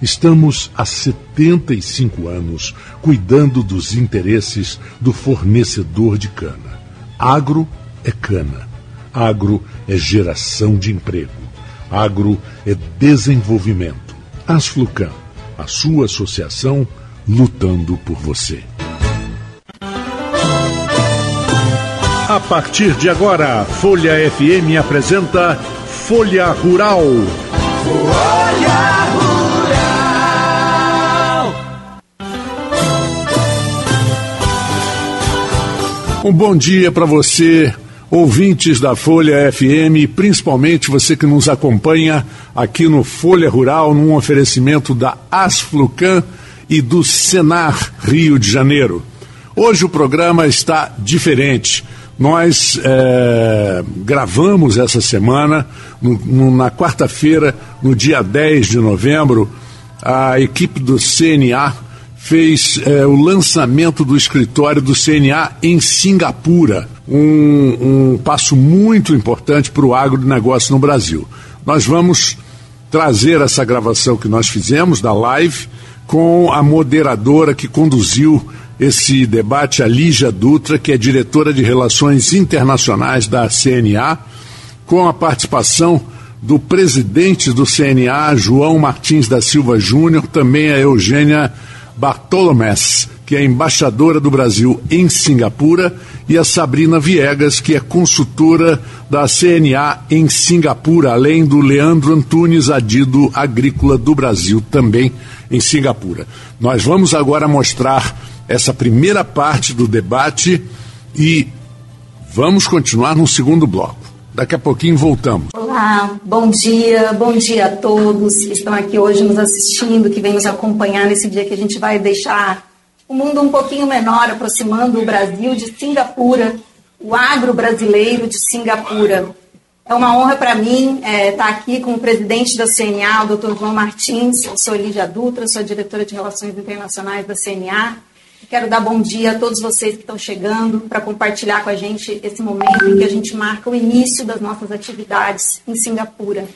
Estamos há 75 anos cuidando dos interesses do fornecedor de cana. Agro é cana. Agro é geração de emprego. Agro é desenvolvimento. Asflucan, a sua associação lutando por você. A partir de agora, Folha FM apresenta Folha Rural. Um bom dia para você, ouvintes da Folha FM, principalmente você que nos acompanha aqui no Folha Rural, num oferecimento da Asflucan e do Senar Rio de Janeiro. Hoje o programa está diferente. Nós é, gravamos essa semana, no, no, na quarta-feira, no dia 10 de novembro, a equipe do CNA fez é, o lançamento do escritório do CNA em Singapura, um, um passo muito importante para o agronegócio no Brasil. Nós vamos trazer essa gravação que nós fizemos da live com a moderadora que conduziu esse debate, a Lígia Dutra, que é diretora de Relações Internacionais da CNA, com a participação do presidente do CNA, João Martins da Silva Júnior, também a Eugênia Bartolomés, que é embaixadora do Brasil em Singapura, e a Sabrina Viegas, que é consultora da CNA em Singapura, além do Leandro Antunes, adido agrícola do Brasil, também em Singapura. Nós vamos agora mostrar essa primeira parte do debate e vamos continuar no segundo bloco. Daqui a pouquinho voltamos. Olá, bom dia, bom dia a todos que estão aqui hoje nos assistindo, que vêm nos acompanhar nesse dia que a gente vai deixar o mundo um pouquinho menor, aproximando o Brasil de Singapura, o agro brasileiro de Singapura. É uma honra para mim é, estar aqui com o presidente da CNA, o Dr. João Martins. Eu sou Lídia Dutra, sou diretora de Relações Internacionais da CNA. Quero dar bom dia a todos vocês que estão chegando para compartilhar com a gente esse momento em que a gente marca o início das nossas atividades em Singapura.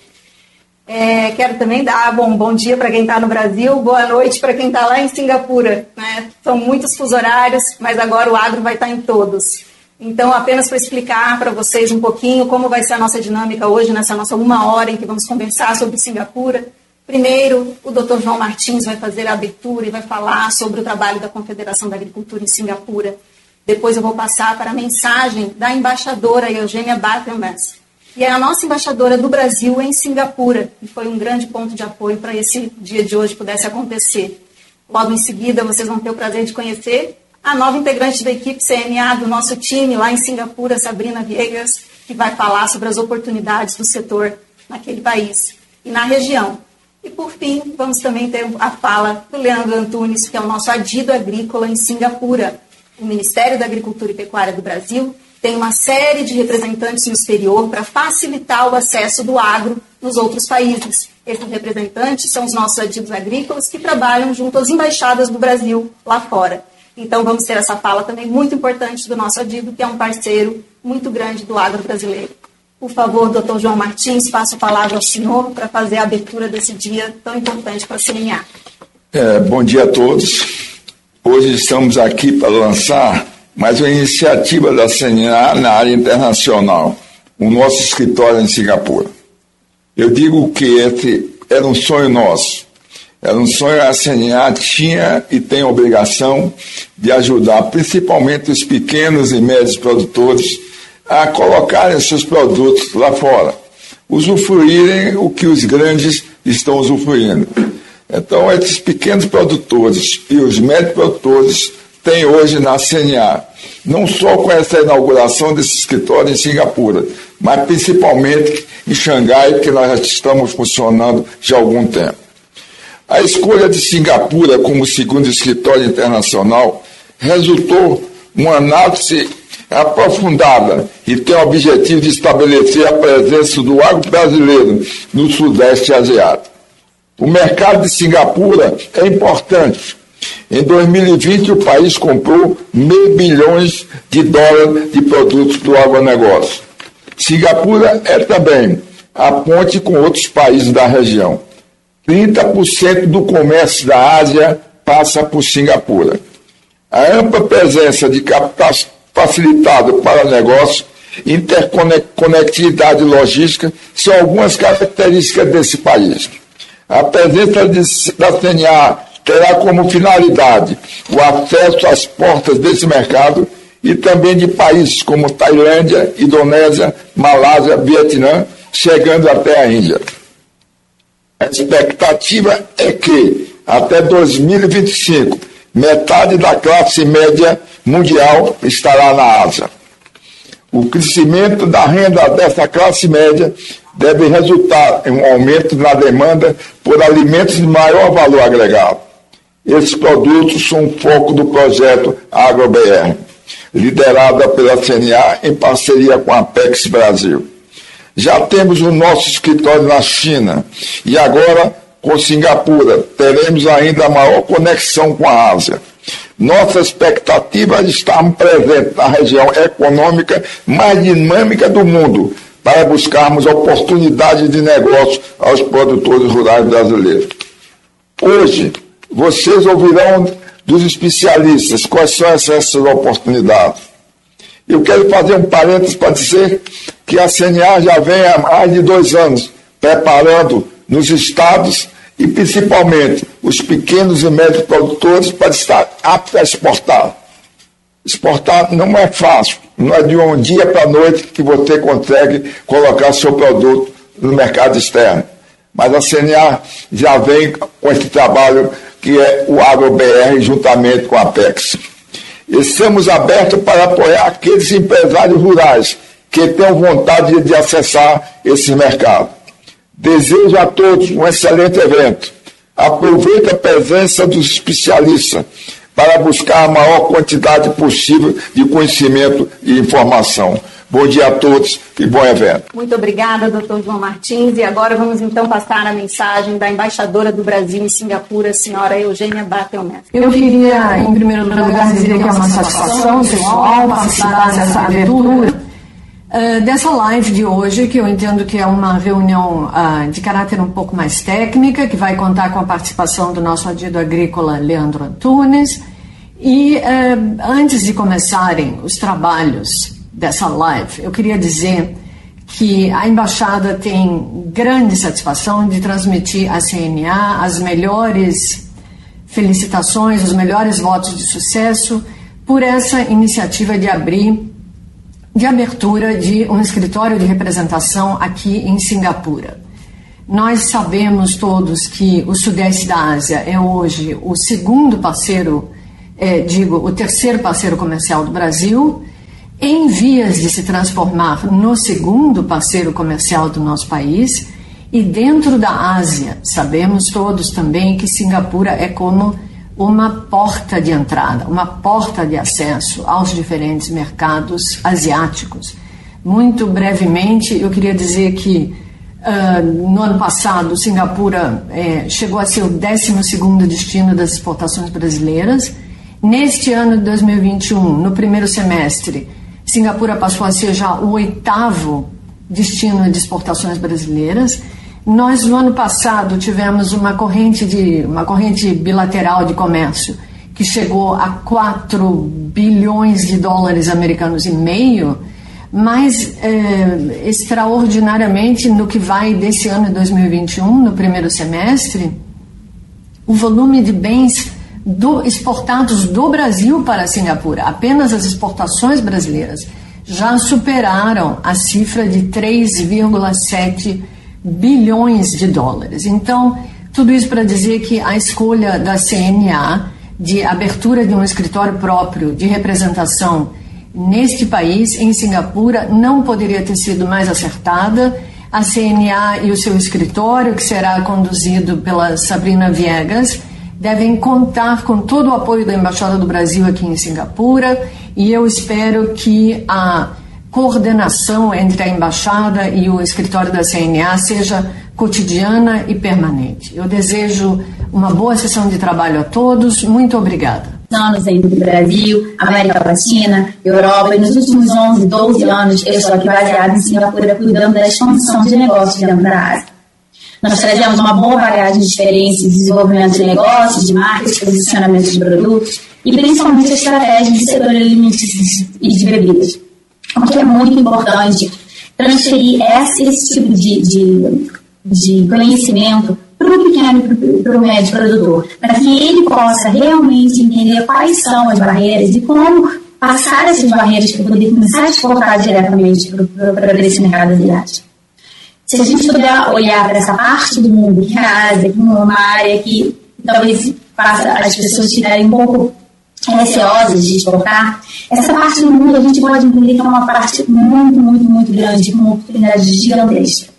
É, quero também dar bom, bom dia para quem está no Brasil, boa noite para quem está lá em Singapura. Né? São muitos fuso horários, mas agora o agro vai estar tá em todos. Então, apenas para explicar para vocês um pouquinho como vai ser a nossa dinâmica hoje, nessa nossa uma hora em que vamos conversar sobre Singapura. Primeiro, o Dr. João Martins vai fazer a abertura e vai falar sobre o trabalho da Confederação da Agricultura em Singapura. Depois eu vou passar para a mensagem da embaixadora Eugênia Bartelmans, que é a nossa embaixadora do Brasil em Singapura, e foi um grande ponto de apoio para esse dia de hoje pudesse acontecer. Logo em seguida, vocês vão ter o prazer de conhecer a nova integrante da equipe CNA do nosso time lá em Singapura, Sabrina Viegas, que vai falar sobre as oportunidades do setor naquele país e na região. E, por fim, vamos também ter a fala do Leandro Antunes, que é o nosso adido agrícola em Singapura. O Ministério da Agricultura e Pecuária do Brasil tem uma série de representantes no exterior para facilitar o acesso do agro nos outros países. Esses representantes são os nossos adidos agrícolas que trabalham junto às embaixadas do Brasil lá fora. Então, vamos ter essa fala também muito importante do nosso adido, que é um parceiro muito grande do agro brasileiro. Por favor, doutor João Martins, faço a palavra ao senhor para fazer a abertura desse dia tão importante para a CNA. É, bom dia a todos. Hoje estamos aqui para lançar mais uma iniciativa da CNA na área internacional, o nosso escritório em Singapura. Eu digo que era um sonho nosso. Era um sonho a CNA tinha e tem a obrigação de ajudar principalmente os pequenos e médios produtores a colocarem seus produtos lá fora, usufruírem o que os grandes estão usufruindo. Então, esses pequenos produtores e os médios produtores têm hoje na CNA não só com essa inauguração desse escritório em Singapura, mas principalmente em Xangai, que nós já estamos funcionando já há algum tempo. A escolha de Singapura como segundo escritório internacional resultou uma análise aprofundada e tem o objetivo de estabelecer a presença do agro brasileiro no Sudeste Asiático. O mercado de Singapura é importante. Em 2020, o país comprou meio bilhões de dólares de produtos do agronegócio. Singapura é também a ponte com outros países da região. 30% do comércio da Ásia passa por Singapura. A ampla presença de capitais facilitado para negócios, interconectividade logística são algumas características desse país. A presença de, da CNA terá como finalidade o acesso às portas desse mercado e também de países como Tailândia, Indonésia, Malásia, Vietnã, chegando até a Índia. A expectativa é que, até 2025, metade da classe média mundial estará na Ásia. O crescimento da renda dessa classe média deve resultar em um aumento na demanda por alimentos de maior valor agregado. Esses produtos são o foco do projeto AgroBR, liderado pela CNA em parceria com a Apex Brasil. Já temos o nosso escritório na China e agora com Singapura teremos ainda maior conexão com a Ásia. Nossa expectativa é estarmos presentes na região econômica mais dinâmica do mundo para buscarmos oportunidades de negócio aos produtores rurais brasileiros. Hoje, vocês ouvirão dos especialistas quais são essas oportunidades. Eu quero fazer um parênteses para dizer que a CNA já vem há mais de dois anos preparando nos estados e principalmente os pequenos e médios produtores para estar aptos a exportar. Exportar não é fácil, não é de um dia para a noite que você consegue colocar seu produto no mercado externo. Mas a CNA já vem com esse trabalho que é o AgroBR juntamente com a Apex. Estamos abertos para apoiar aqueles empresários rurais que tenham vontade de acessar esse mercado. Desejo a todos um excelente evento. Aproveite a presença dos especialistas para buscar a maior quantidade possível de conhecimento e informação. Bom dia a todos e bom evento. Muito obrigada, doutor João Martins. E agora vamos então passar a mensagem da embaixadora do Brasil em Singapura, senhora Eugênia Bartelmestre. Eu queria, em primeiro lugar, dizer que é uma satisfação pessoal participar dessa abertura uh, dessa live de hoje, que eu entendo que é uma reunião uh, de caráter um pouco mais técnica, que vai contar com a participação do nosso adido agrícola Leandro Antunes. E uh, antes de começarem os trabalhos dessa live, eu queria dizer que a embaixada tem grande satisfação de transmitir à CNA as melhores felicitações, os melhores votos de sucesso por essa iniciativa de abrir de abertura de um escritório de representação aqui em Singapura. Nós sabemos todos que o Sudeste da Ásia é hoje o segundo parceiro, é, digo, o terceiro parceiro comercial do Brasil, em vias de se transformar no segundo parceiro comercial do nosso país. E dentro da Ásia, sabemos todos também que Singapura é como uma porta de entrada, uma porta de acesso aos diferentes mercados asiáticos. Muito brevemente, eu queria dizer que uh, no ano passado, Singapura eh, chegou a ser o 12 destino das exportações brasileiras. Neste ano de 2021, no primeiro semestre, Singapura passou a ser já o oitavo destino de exportações brasileiras. Nós no ano passado tivemos uma corrente de uma corrente bilateral de comércio que chegou a 4 bilhões de dólares americanos e meio, mas é, extraordinariamente no que vai desse ano de 2021, no primeiro semestre, o volume de bens do, exportados do Brasil para Singapura, apenas as exportações brasileiras, já superaram a cifra de 3,7 bilhões de dólares. Então, tudo isso para dizer que a escolha da CNA de abertura de um escritório próprio de representação neste país, em Singapura, não poderia ter sido mais acertada. A CNA e o seu escritório, que será conduzido pela Sabrina Viegas, devem contar com todo o apoio da Embaixada do Brasil aqui em Singapura e eu espero que a coordenação entre a Embaixada e o escritório da CNA seja cotidiana e permanente. Eu desejo uma boa sessão de trabalho a todos. Muito obrigada anos ainda do Brasil, América Latina, Europa, e nos últimos 11, 12 anos eu estou aqui baseada em Singapura cuidando da expansão de negócios dentro da Ásia. Nós trazemos uma boa bagagem de experiência desenvolvimento de negócios, de marcas, posicionamento de produtos e principalmente a estratégia de setor alimentício e de bebidas. Que é muito importante transferir esse, esse tipo de, de, de conhecimento para o pequeno para o médio produtor, para que ele possa realmente entender quais são as barreiras e como passar essas barreiras para poder começar a exportar diretamente para esse mercado asiático. Se a gente puder olhar para essa parte do mundo, que é a Ásia, como uma área que talvez faça as pessoas ficarem um pouco receosas de exportar, essa parte do mundo a gente pode entender que é uma parte muito, muito, muito grande, com uma oportunidade gigantesca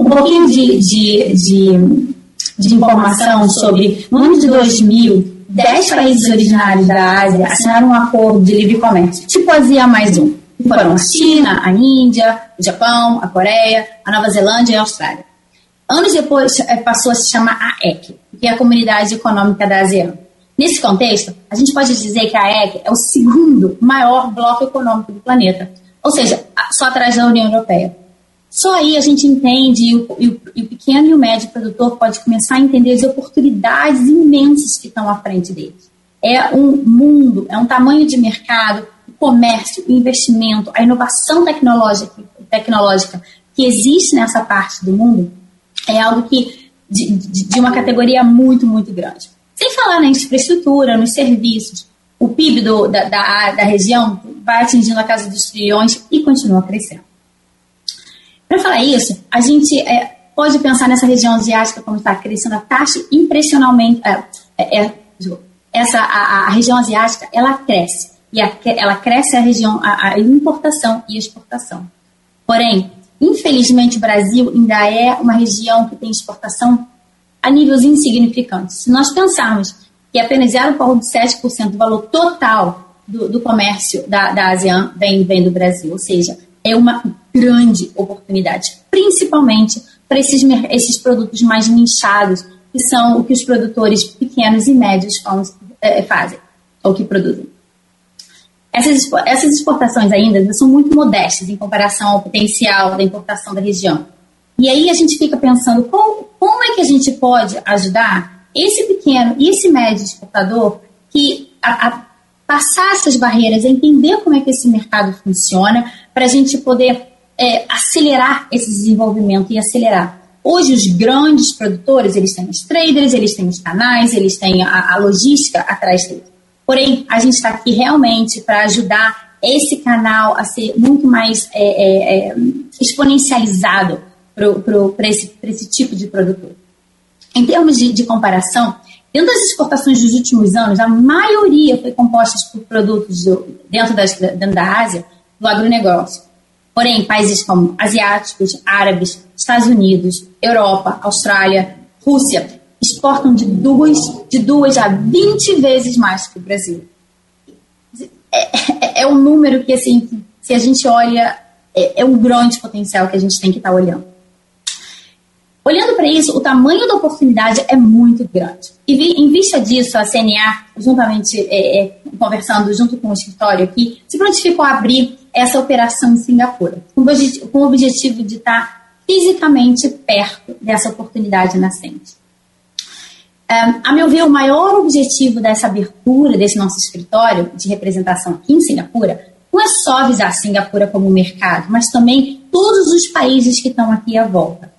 um pouquinho de, de, de, de informação sobre, no ano de 2000, 10 países originários da Ásia assinaram um acordo de livre comércio, tipo Ásia mais um. Foram a China, a Índia, o Japão, a Coreia, a Nova Zelândia e a Austrália. Anos depois, eh, passou a se chamar AEC, que é a Comunidade Econômica da ASEAN. Nesse contexto, a gente pode dizer que a AEC é o segundo maior bloco econômico do planeta, ou seja, só atrás da União Europeia. Só aí a gente entende, e o, e, o, e o, pequeno e o médio produtor pode começar a entender as oportunidades imensas que estão à frente deles. É um mundo, é um tamanho de mercado, o comércio, o investimento, a inovação tecnológica, tecnológica que existe nessa parte do mundo é algo que de, de, de uma categoria muito, muito grande. Sem falar na infraestrutura, nos serviços, o PIB do, da, da, da região vai atingindo a casa dos trilhões e continua crescendo. Para falar isso, a gente é, pode pensar nessa região asiática como está crescendo a taxa impressionalmente. É, é, é essa a, a, região asiática ela cresce e a, ela cresce a região a, a, importação e exportação. Porém, infelizmente o Brasil ainda é uma região que tem exportação a níveis insignificantes. Se nós pensarmos que apenas 0,7% do valor total do, do comércio da, da ASEAN vem, vem do Brasil, ou seja, é uma grande oportunidade, principalmente para esses, esses produtos mais nichados, que são o que os produtores pequenos e médios é, fazem, ou que produzem. Essas, essas exportações ainda são muito modestas em comparação ao potencial da importação da região. E aí a gente fica pensando como, como é que a gente pode ajudar esse pequeno e esse médio exportador que a, a passar essas barreiras, entender como é que esse mercado funciona, para a gente poder é, acelerar esse desenvolvimento e acelerar. Hoje, os grandes produtores, eles têm os traders, eles têm os canais, eles têm a, a logística atrás deles. Porém, a gente está aqui realmente para ajudar esse canal a ser muito mais é, é, é exponencializado para esse, esse tipo de produtor. Em termos de, de, comparação, dentro das exportações dos últimos anos, a maioria foi composta por produtos do, dentro, das, dentro da Ásia do agronegócio. Porém, países como asiáticos, árabes, Estados Unidos, Europa, Austrália, Rússia exportam de duas, de duas a 20 vezes mais que o Brasil. É, é, é um número que, assim, se a gente olha, é, é um grande potencial que a gente tem que estar tá olhando. Olhando para isso, o tamanho da oportunidade é muito grande. E em vista disso, a CNA, juntamente é, é, conversando junto com o escritório aqui, se prontificou a abrir essa operação em Singapura, com o objetivo de estar fisicamente perto dessa oportunidade nascente. Um, a meu ver, o maior objetivo dessa abertura desse nosso escritório de representação aqui em Singapura não é só visar Singapura como mercado, mas também todos os países que estão aqui à volta.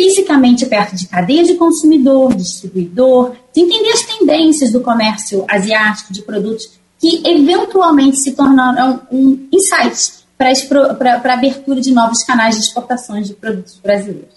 Fisicamente perto de cadeia de consumidor, distribuidor, de entender as tendências do comércio asiático de produtos que eventualmente se tornarão um insight para a abertura de novos canais de exportações de produtos brasileiros.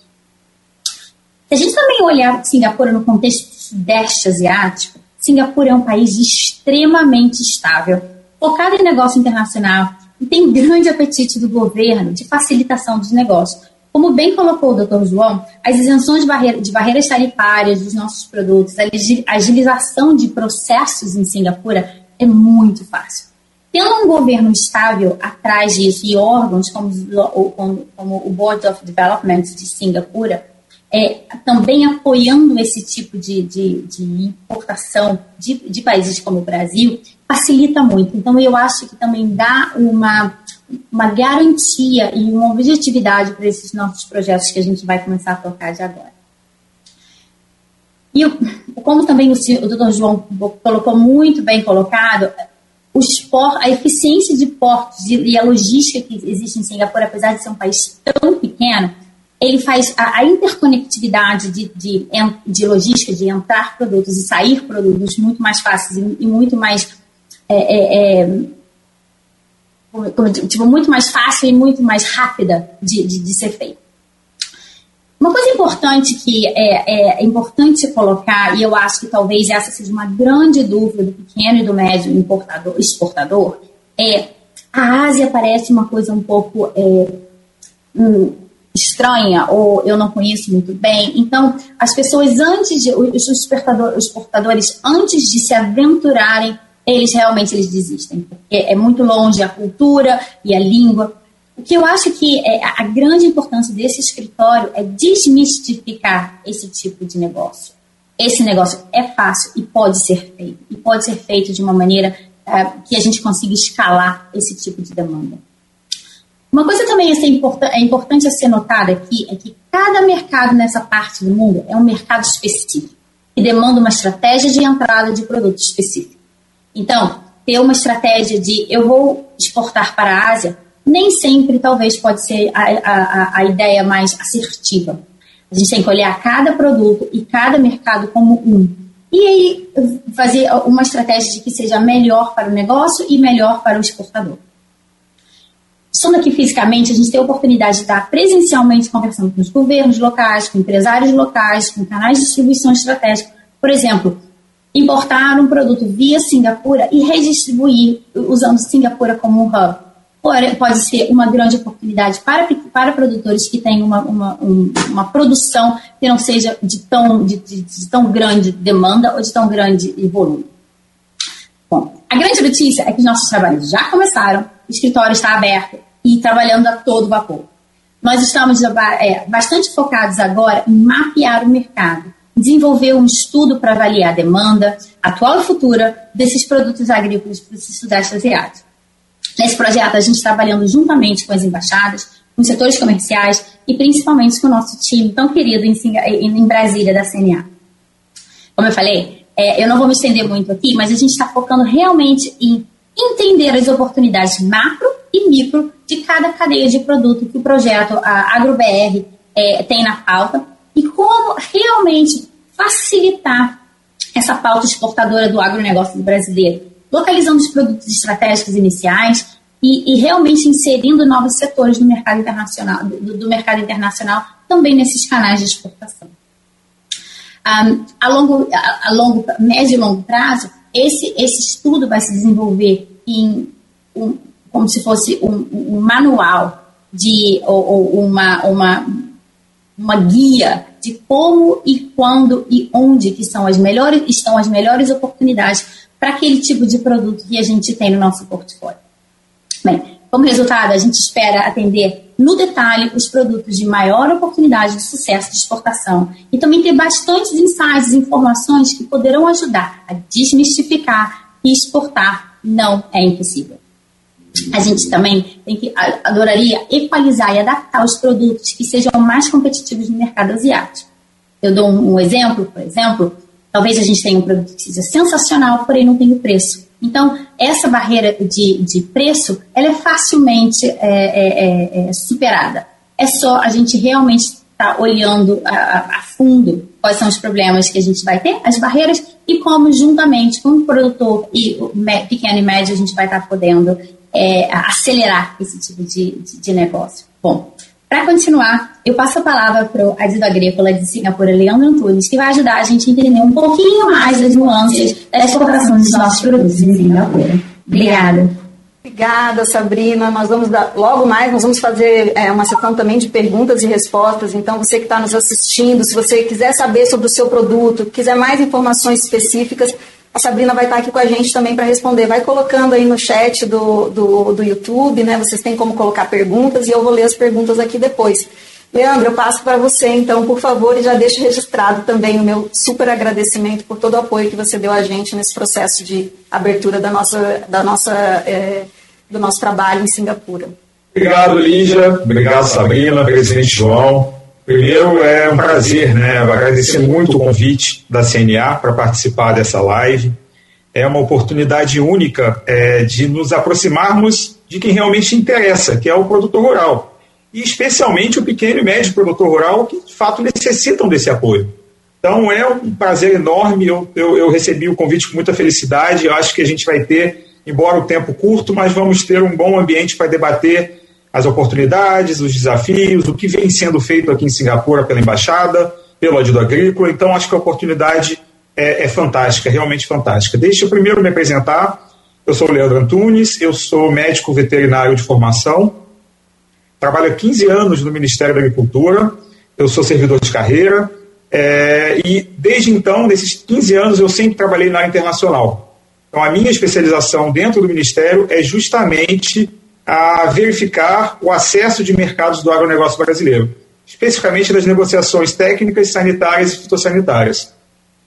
Se a gente também olhar Singapura no contexto Sudeste Asiático, Singapura é um país extremamente estável, focado em negócio internacional e tem grande apetite do governo de facilitação dos negócios. Como bem colocou o Dr. João, as isenções de, barreira, de barreiras tarifárias dos nossos produtos, a agilização de processos em Singapura é muito fácil. Tendo um governo estável atrás disso e órgãos como, como, como o Board of Development de Singapura, é, também apoiando esse tipo de, de, de importação de, de, países como o Brasil, facilita muito. Então, eu acho que também dá uma, uma garantia e uma objetividade para esses nossos projetos que a gente vai começar a tocar de agora. E como também o, o doutor João colocou muito bem colocado, os por, a eficiência de portos e a logística que existe em Singapura, apesar de ser um país tão pequeno, ele faz a, a interconectividade de, de, de, logística, de entrar produtos e sair produtos muito mais fáceis e, e muito mais é, é, é, tipo, muito mais fácil e muito mais rápida de, de, de ser feita. Uma coisa importante que é, é, importante colocar, e eu acho que talvez essa seja uma grande dúvida do pequeno e do médio importador, exportador, é a Ásia parece uma coisa um pouco é, hum, estranha ou eu não conheço muito bem. Então, as pessoas antes de os exportadores antes de se aventurarem, eles realmente eles desistem, porque é muito longe a cultura e a língua. O que eu acho que é a grande importância desse escritório é desmistificar esse tipo de negócio. Esse negócio é fácil e pode ser feito, e pode ser feito de uma maneira uh, que a gente consiga escalar esse tipo de demanda. Uma coisa também assim, é importante a ser notada aqui é que cada mercado nessa parte do mundo é um mercado específico que demanda uma estratégia de entrada de produto específico. Então, ter uma estratégia de eu vou exportar para a Ásia, nem sempre talvez pode ser a, a, a ideia mais assertiva. A gente tem que olhar cada produto e cada mercado como um. E aí fazer uma estratégia de que seja melhor para o negócio e melhor para o exportador estando aqui fisicamente, a gente tem a oportunidade de estar presencialmente conversando com os governos locais, com empresários locais, com canais de distribuição estratégica. Por exemplo, importar um produto via Singapura e redistribuir usando Singapura como um hub. Pode ser uma grande oportunidade para, para produtores que têm uma, uma, uma produção que não seja de tão, de, de, de tão grande demanda ou de tão grande volume. Bom, a grande notícia é que nossos trabalhos já começaram, o escritório está aberto e trabalhando a todo vapor. Nós estamos é, bastante focados agora em mapear o mercado, desenvolver um estudo para avaliar a demanda, atual e futura, desses produtos agrícolas para o Sudeste Asiático. Nesse projeto, a gente está trabalhando juntamente com as embaixadas, com os setores comerciais e principalmente com o nosso time tão querido em, em Brasília, da CNA. Como eu falei, é, eu não vou me estender muito aqui, mas a gente está focando realmente em entender as oportunidades macro e micro de cada cadeia de produto que o projeto AgroBR é, tem na pauta e como realmente facilitar essa pauta exportadora do agronegócio brasileiro, localizando os produtos estratégicos iniciais e, e realmente inserindo novos setores do mercado internacional, do, do mercado internacional também nesses canais de exportação. Um, a, longo, a, a longo, médio e longo prazo, esse, esse estudo vai se desenvolver em um, como se fosse um, um manual de ou, ou, uma, uma, uma guia de como e quando e onde que são as melhores, estão as melhores oportunidades para aquele tipo de produto que a gente tem no nosso portfólio. Bem, como resultado, a gente espera atender no detalhe os produtos de maior oportunidade de sucesso de exportação e também ter bastantes insights informações que poderão ajudar a desmistificar e exportar não é impossível a gente também tem que adoraria equalizar e adaptar os produtos que sejam mais competitivos no mercado asiático. Eu dou um, exemplo, por exemplo, talvez a gente tenha um produto que seja sensacional, porém não tenha o preço. Então, essa barreira de, de preço, ela é facilmente é, é, é, é superada. É só a gente realmente estar tá olhando a, a, fundo quais são os problemas que a gente vai ter, as barreiras, e como juntamente com o produtor e o pequeno e médio a gente vai estar podendo é, acelerar esse tipo de, de, de negócio. Bom, Para continuar, eu passo a palavra para o adido agrícola de Singapura, Leandro Antunes, que vai ajudar a gente a entender um pouquinho mais das nuances da exportação dos nossos produtos em Singapura. Obrigada. Obrigada, Sabrina. Nós vamos dar, logo mais, nós vamos fazer é, uma sessão também de perguntas e respostas. Então, você que está nos assistindo, se você quiser saber sobre o seu produto, quiser mais informações específicas, a Sabrina vai estar aqui com a gente também para responder. Vai colocando aí no chat do, do, do YouTube, né? Vocês têm como colocar perguntas e eu vou ler as perguntas aqui depois. Leandro, eu passo para você, então, por favor, e já deixo registrado também o meu super agradecimento por todo o apoio que você deu a gente nesse processo de abertura da nossa, da nossa, é, do nosso trabalho em Singapura. Obrigado, Lígia. Obrigado, Sabrina, presidente João. Primeiro, é um prazer, né? agradecer muito o convite da CNA para participar dessa live. É uma oportunidade única é, de nos aproximarmos de quem realmente interessa, que é o produtor rural e especialmente o pequeno e médio produtor rural, que de fato necessitam desse apoio. Então é um prazer enorme, eu, eu, eu recebi o convite com muita felicidade, eu acho que a gente vai ter, embora o tempo curto, mas vamos ter um bom ambiente para debater as oportunidades, os desafios, o que vem sendo feito aqui em Singapura pela Embaixada, pelo Adido Agrícola, então acho que a oportunidade é, é fantástica, realmente fantástica. Deixa eu primeiro me apresentar, eu sou o Leandro Antunes, eu sou médico veterinário de formação, trabalho há 15 anos no Ministério da Agricultura, eu sou servidor de carreira, é, e desde então, nesses 15 anos, eu sempre trabalhei na área internacional. Então, a minha especialização dentro do Ministério é justamente a verificar o acesso de mercados do agronegócio brasileiro, especificamente das negociações técnicas, sanitárias e fitossanitárias.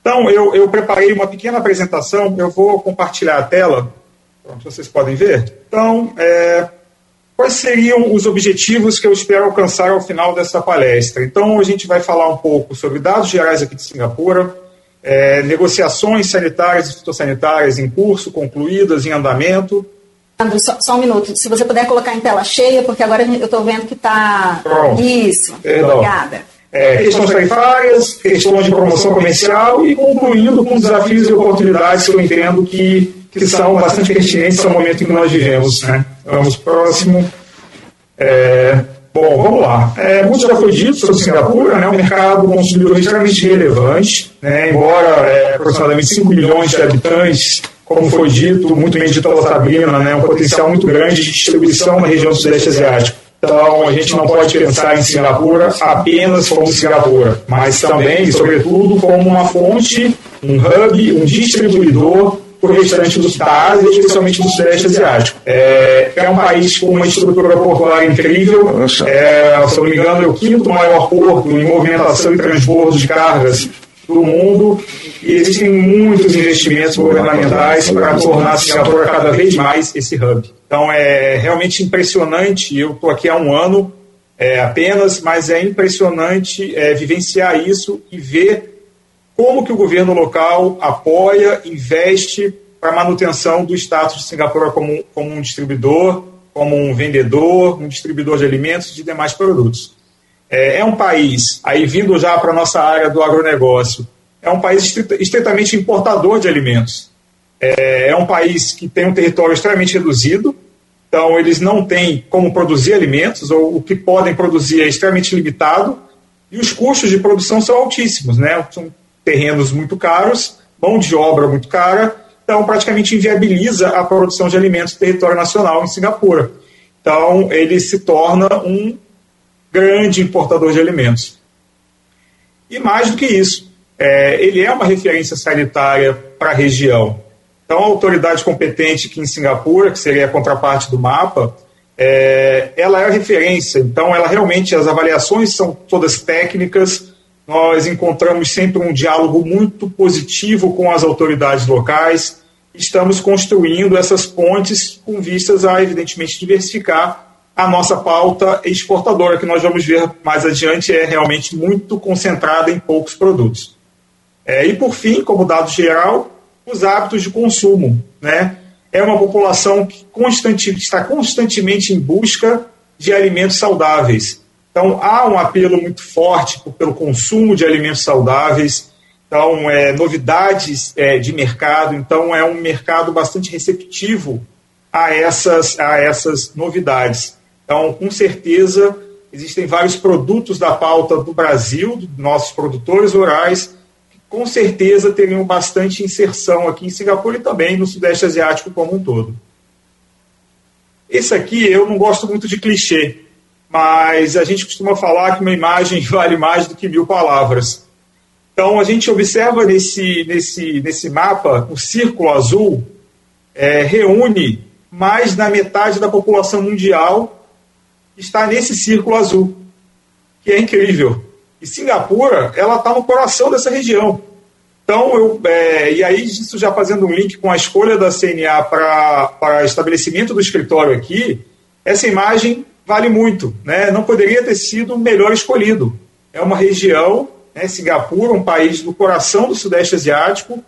Então, eu, eu preparei uma pequena apresentação, eu vou compartilhar a tela, pronto, vocês podem ver. Então, é, Quais seriam os objetivos que eu espero alcançar ao final dessa palestra? Então, a gente vai falar um pouco sobre dados gerais aqui de Singapura, é, negociações sanitárias e fitossanitárias em curso, concluídas, em andamento. André, só, só, um minuto. Se você puder colocar em tela cheia, porque agora eu estou vendo que está. Isso. Perdão. Obrigada. É, questões tarifárias, questões de promoção comercial e concluindo com desafios e oportunidades que eu entendo que que são bastante pertinentes ao momento em que nós vivemos. Né? Vamos próximo. É, bom, vamos lá. É, muito já foi dito sobre Singapura, né, um mercado consumidor extremamente relevante, né, embora é, aproximadamente 5 milhões de habitantes, como foi dito, muito bem dito pela Sabrina, né, um potencial muito grande de distribuição na região do Sudeste Asiático. Então, a gente não pode pensar em Singapura apenas como Singapura, mas também e sobretudo como uma fonte, um hub, um distribuidor para o restante do, da Ásia, especialmente do Sudeste Asiático. É, é um país com uma estrutura portuária incrível, é, se não me engano, é o quinto maior porto em movimentação e transbordo de cargas do mundo e existem muitos investimentos governamentais para tornar Singapura cada vez mais esse hub. Então é realmente impressionante. Eu estou aqui há um ano é, apenas, mas é impressionante é, vivenciar isso e ver como que o governo local apoia, investe para a manutenção do status de Singapura como, como um distribuidor, como um vendedor, um distribuidor de alimentos e de demais produtos. É, é um país, aí vindo já para a nossa área do agronegócio, é um país estritamente importador de alimentos. É, é um país que tem um território extremamente reduzido, então eles não têm como produzir alimentos, ou o que podem produzir é extremamente limitado, e os custos de produção são altíssimos, né? São terrenos muito caros, mão de obra muito cara, então praticamente inviabiliza a produção de alimentos no território nacional em Singapura. Então ele se torna um grande importador de alimentos. E mais do que isso, é, ele é uma referência sanitária para a região. Então, a autoridade competente aqui em Singapura, que seria a contraparte do mapa, é, ela é a referência. Então, ela realmente, as avaliações são todas técnicas, nós encontramos sempre um diálogo muito positivo com as autoridades locais. Estamos construindo essas pontes com vistas a, evidentemente, diversificar a nossa pauta exportadora, que nós vamos ver mais adiante, é realmente muito concentrada em poucos produtos. É, e, por fim, como dado geral, os hábitos de consumo. Né? É uma população que constante, está constantemente em busca de alimentos saudáveis. Então, há um apelo muito forte pelo consumo de alimentos saudáveis, então, é, novidades é, de mercado, então é um mercado bastante receptivo a essas, a essas novidades. Então, com certeza, existem vários produtos da pauta do Brasil, dos nossos produtores rurais, que com certeza teriam bastante inserção aqui em Singapura e também no Sudeste Asiático como um todo. Esse aqui eu não gosto muito de clichê, mas a gente costuma falar que uma imagem vale mais do que mil palavras. Então a gente observa nesse, nesse, nesse mapa o círculo azul é, reúne mais da metade da população mundial está nesse círculo azul, que é incrível. E Singapura, ela está no coração dessa região. Então, eu, é, e aí, isso já fazendo um link com a escolha da CNA para estabelecimento do escritório aqui, essa imagem vale muito. Né? Não poderia ter sido melhor escolhido. É uma região, né, Singapura, um país do coração do Sudeste Asiático,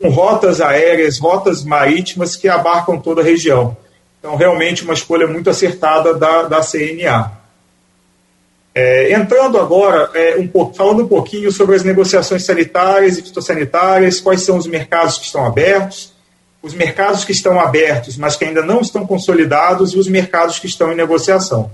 com rotas aéreas, rotas marítimas que abarcam toda a região. Então, realmente, uma escolha muito acertada da, da CNA. É, entrando agora, é, um pouco, falando um pouquinho sobre as negociações sanitárias e fitossanitárias, quais são os mercados que estão abertos, os mercados que estão abertos, mas que ainda não estão consolidados, e os mercados que estão em negociação.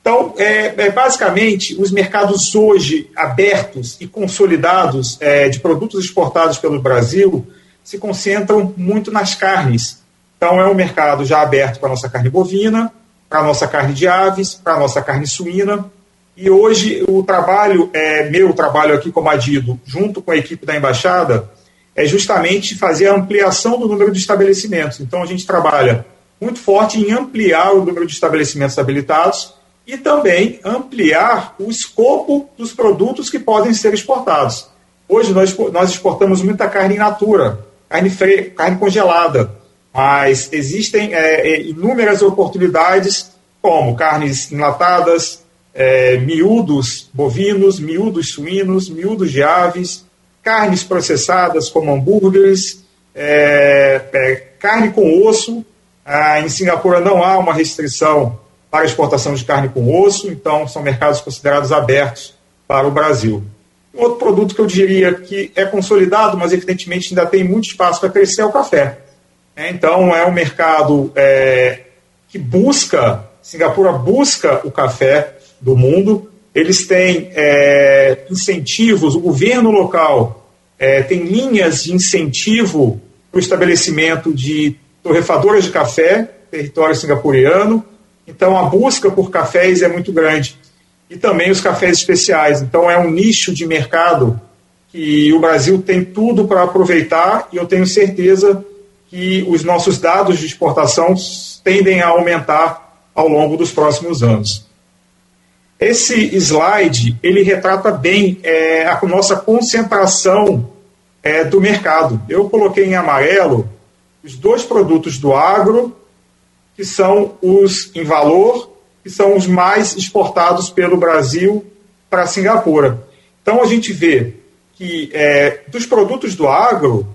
Então, é, é, basicamente, os mercados hoje abertos e consolidados é, de produtos exportados pelo Brasil se concentram muito nas carnes. Então, é um mercado já aberto para a nossa carne bovina, para a nossa carne de aves, para a nossa carne suína. E hoje, o trabalho, é, meu trabalho aqui como adido, junto com a equipe da embaixada, é justamente fazer a ampliação do número de estabelecimentos. Então, a gente trabalha muito forte em ampliar o número de estabelecimentos habilitados e também ampliar o escopo dos produtos que podem ser exportados. Hoje nós, nós exportamos muita carne in natura, carne, fre, carne congelada, mas existem é, é, inúmeras oportunidades, como carnes enlatadas, é, miúdos bovinos, miúdos suínos, miúdos de aves, carnes processadas como hambúrgueres, é, é, carne com osso. Ah, em Singapura não há uma restrição para exportação de carne com osso, então são mercados considerados abertos para o Brasil. Outro produto que eu diria que é consolidado, mas evidentemente ainda tem muito espaço para crescer, é o café. É, então é um mercado é, que busca, Singapura busca o café do mundo, eles têm é, incentivos, o governo local é, tem linhas de incentivo para o estabelecimento de torrefadoras de café, território singapuriano, então a busca por cafés é muito grande. E também os cafés especiais. Então é um nicho de mercado que o Brasil tem tudo para aproveitar e eu tenho certeza que os nossos dados de exportação tendem a aumentar ao longo dos próximos anos. Esse slide ele retrata bem é, a nossa concentração é, do mercado. Eu coloquei em amarelo os dois produtos do agro que são os em valor, que são os mais exportados pelo Brasil para Singapura. Então a gente vê que é, dos produtos do agro,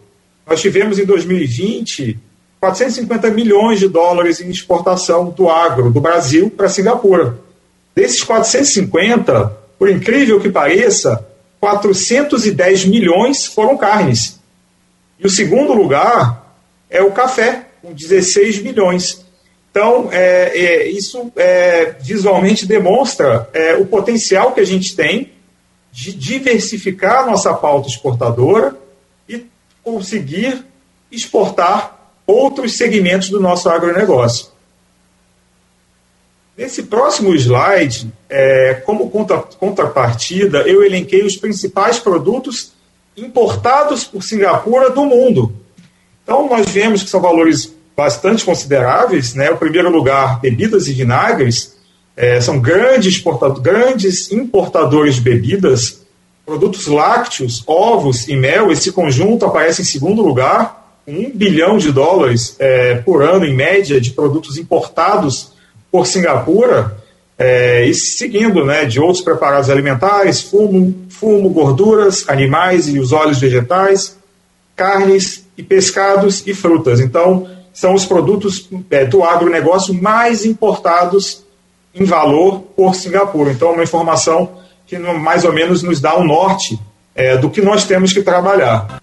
nós tivemos em 2020 450 milhões de dólares em exportação do agro do Brasil para Singapura. Desses 450, por incrível que pareça, 410 milhões foram carnes. E o segundo lugar é o café, com 16 milhões. Então, é, é, isso é, visualmente demonstra é, o potencial que a gente tem de diversificar nossa pauta exportadora e conseguir exportar outros segmentos do nosso agronegócio. Nesse próximo slide, é, como contra, contrapartida, eu elenquei os principais produtos importados por Singapura do mundo. Então, nós vemos que são valores bastante consideráveis. Né? O primeiro lugar, bebidas e vinagres, é, são grandes, grandes importadores de bebidas, produtos lácteos, ovos e mel. Esse conjunto aparece em segundo lugar, um bilhão de dólares é, por ano, em média, de produtos importados por Singapura. É, e seguindo né, de outros preparados alimentares, fumo, fumo, gorduras, animais e os óleos vegetais, carnes e pescados e frutas. Então, são os produtos é, do agronegócio mais importados em valor por Singapura. Então, é uma informação que mais ou menos nos dá um norte é, do que nós temos que trabalhar.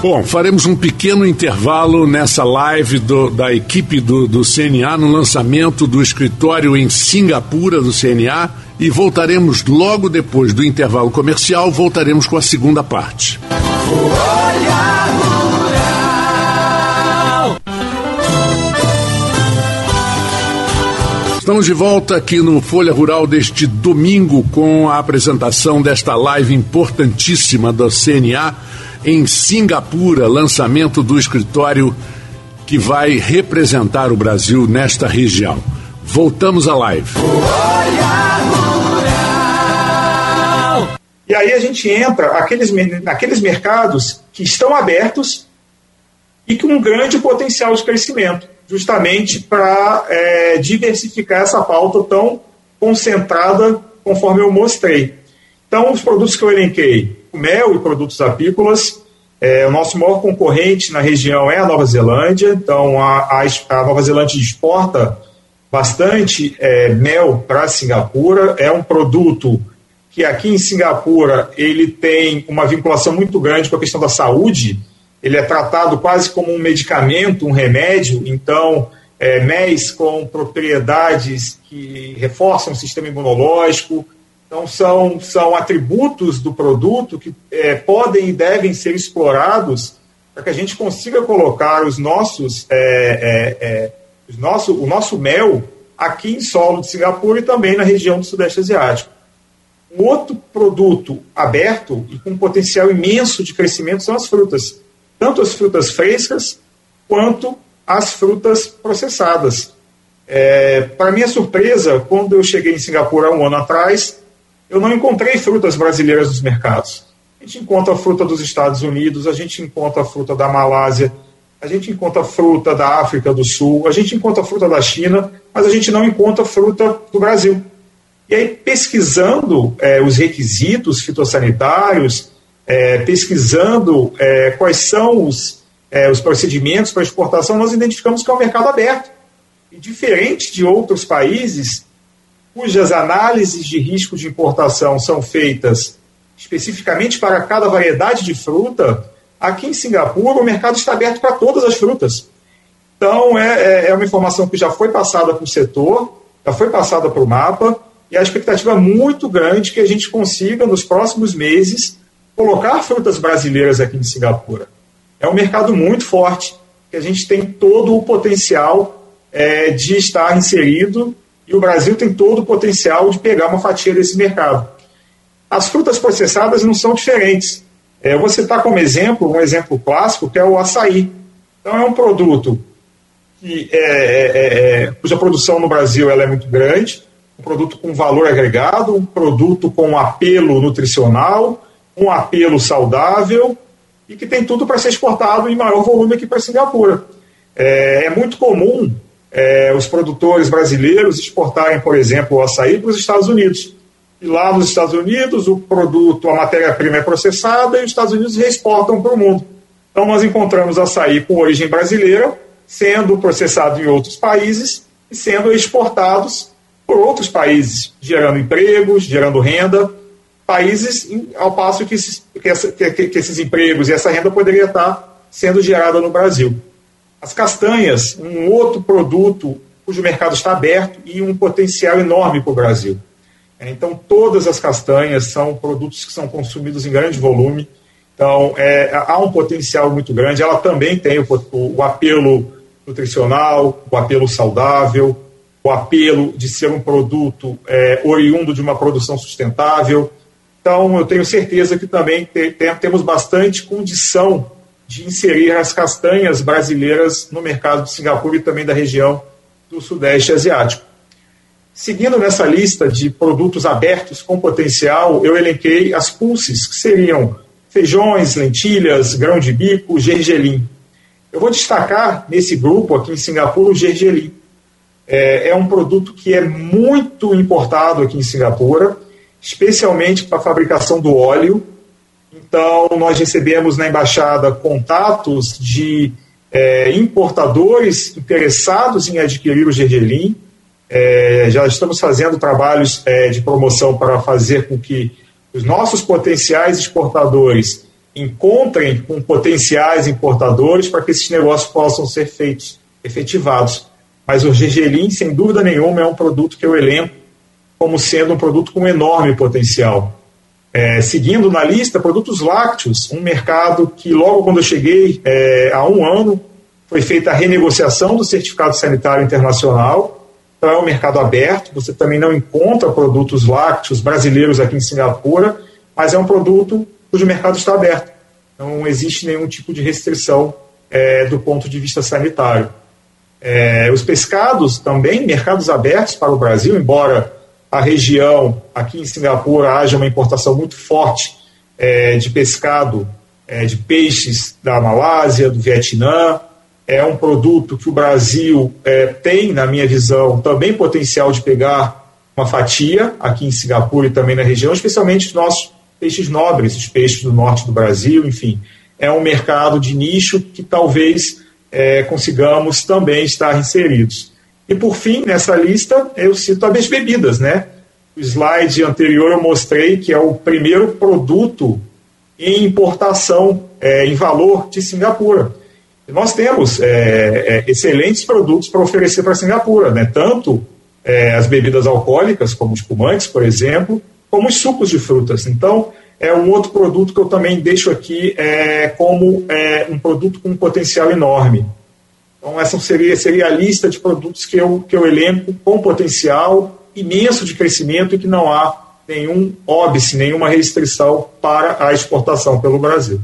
Bom, faremos um pequeno intervalo nessa live do, da equipe do, do CNA no lançamento do escritório em Singapura do CNA e voltaremos logo depois do intervalo comercial, voltaremos com a segunda parte. Estamos de volta aqui no Folha Rural deste domingo com a apresentação desta live importantíssima da CNA em Singapura, lançamento do escritório que vai representar o Brasil nesta região. Voltamos à live. E aí a gente entra aqueles, naqueles mercados que estão abertos e com um grande potencial de crescimento, justamente para é, diversificar essa pauta tão concentrada conforme eu mostrei. Então, os produtos que eu elenquei, mel e produtos apícolas. É, o nosso maior concorrente na região é a Nova Zelândia, então a, a, a Nova Zelândia exporta bastante é, mel para Singapura. É um produto que aqui em Singapura ele tem uma vinculação muito grande com a questão da saúde. Ele é tratado quase como um medicamento, um remédio. Então, é, MES com propriedades que reforçam o sistema imunológico, então, são, são atributos do produto que é, podem e devem ser explorados para que a gente consiga colocar os nossos, é, é, é, os nosso, o nosso mel aqui em solo de Singapura e também na região do Sudeste Asiático. Um outro produto aberto e com potencial imenso de crescimento são as frutas, tanto as frutas frescas quanto as frutas processadas. É, para minha surpresa, quando eu cheguei em Singapura há um ano atrás, eu não encontrei frutas brasileiras nos mercados. A gente encontra fruta dos Estados Unidos, a gente encontra fruta da Malásia, a gente encontra fruta da África do Sul, a gente encontra fruta da China, mas a gente não encontra fruta do Brasil. E aí, pesquisando é, os requisitos fitossanitários, é, pesquisando é, quais são os, é, os procedimentos para exportação, nós identificamos que é um mercado aberto. E diferente de outros países, cujas análises de risco de importação são feitas especificamente para cada variedade de fruta, aqui em Singapura o mercado está aberto para todas as frutas. Então, é, é, é uma informação que já foi passada para o setor, já foi passada para o mapa, e a expectativa é muito grande que a gente consiga, nos próximos meses, colocar frutas brasileiras aqui em Singapura. É um mercado muito forte, que a gente tem todo o potencial é, de estar inserido e o Brasil tem todo o potencial de pegar uma fatia desse mercado. As frutas processadas não são diferentes. É, eu vou citar como exemplo, um exemplo clássico, que é o açaí. Então, é um produto que é, é, é, é cuja produção no Brasil ela é muito grande, um produto com valor agregado, um produto com apelo nutricional, um apelo saudável e que tem tudo para ser exportado em maior volume aqui para Singapura. É, é muito comum é, os produtores brasileiros exportarem, por exemplo, o açaí para os Estados Unidos. E lá nos Estados Unidos, o produto, a matéria-prima é processada e os Estados Unidos reexportam para o mundo. Então, nós encontramos açaí com origem brasileira, sendo processado em outros países e sendo exportados por outros países, gerando empregos, gerando renda, países ao passo que esses, que, que esses empregos e essa renda poderia estar sendo gerada no Brasil. As castanhas, um outro produto cujo mercado está aberto e um potencial enorme para o Brasil. É, então, todas as castanhas são produtos que são consumidos em grande volume. Então, é, há um potencial muito grande. Ela também tem o, o, apelo nutricional, o apelo saudável, o apelo de ser um produto é, oriundo de uma produção sustentável. Então, eu tenho certeza que também te, te, temos bastante condição de inserir as castanhas brasileiras no mercado de Singapura e também da região do Sudeste Asiático. Seguindo nessa lista de produtos abertos com potencial, eu elenquei as pulses, que seriam feijões, lentilhas, grão de bico, gergelim. Eu vou destacar nesse grupo aqui em Singapura o gergelim. É, é um produto que é muito importado aqui em Singapura, especialmente para a fabricação do óleo então, nós recebemos na embaixada contatos de é, importadores interessados em adquirir o gergelim. É, já estamos fazendo trabalhos é, de promoção para fazer com que os nossos potenciais exportadores encontrem com potenciais importadores para que esses negócios possam ser feitos, efetivados. Mas o gergelim, sem dúvida nenhuma, é um produto que eu elenco como sendo um produto com enorme potencial. É, seguindo na lista, produtos lácteos, um mercado que logo quando eu cheguei, é, há um ano, foi feita a renegociação do certificado sanitário internacional. Então é um mercado aberto, você também não encontra produtos lácteos brasileiros aqui em Singapura, mas é um produto cujo mercado está aberto. Não existe nenhum tipo de restrição é, do ponto de vista sanitário. É, os pescados também, mercados abertos para o Brasil, embora a região, aqui em Singapura, haja uma importação muito forte é, de pescado, é, de peixes da Malásia, do Vietnã. É um produto que o Brasil é, tem, na minha visão, também potencial de pegar uma fatia aqui em Singapura e também na região, especialmente os nossos peixes nobres, os peixes do norte do Brasil, enfim. É um mercado de nicho que talvez é, consigamos também estar inseridos. E por fim, nessa lista, eu cito as bebidas, né? O slide anterior eu mostrei que é o primeiro produto em importação é, em valor de Singapura. Nós temos é, é excelentes produtos para oferecer para Singapura, né? Tanto é, as bebidas alcoólicas, como espumantes, por exemplo, como os sucos de frutas. Então, é um outro produto que eu também deixo aqui é, como é, um produto com um potencial enorme. Então, essa seria, seria a lista de produtos que eu, que eu elenco com potencial imenso de crescimento e que não há nenhum óbice, nenhuma restrição para a exportação pelo Brasil.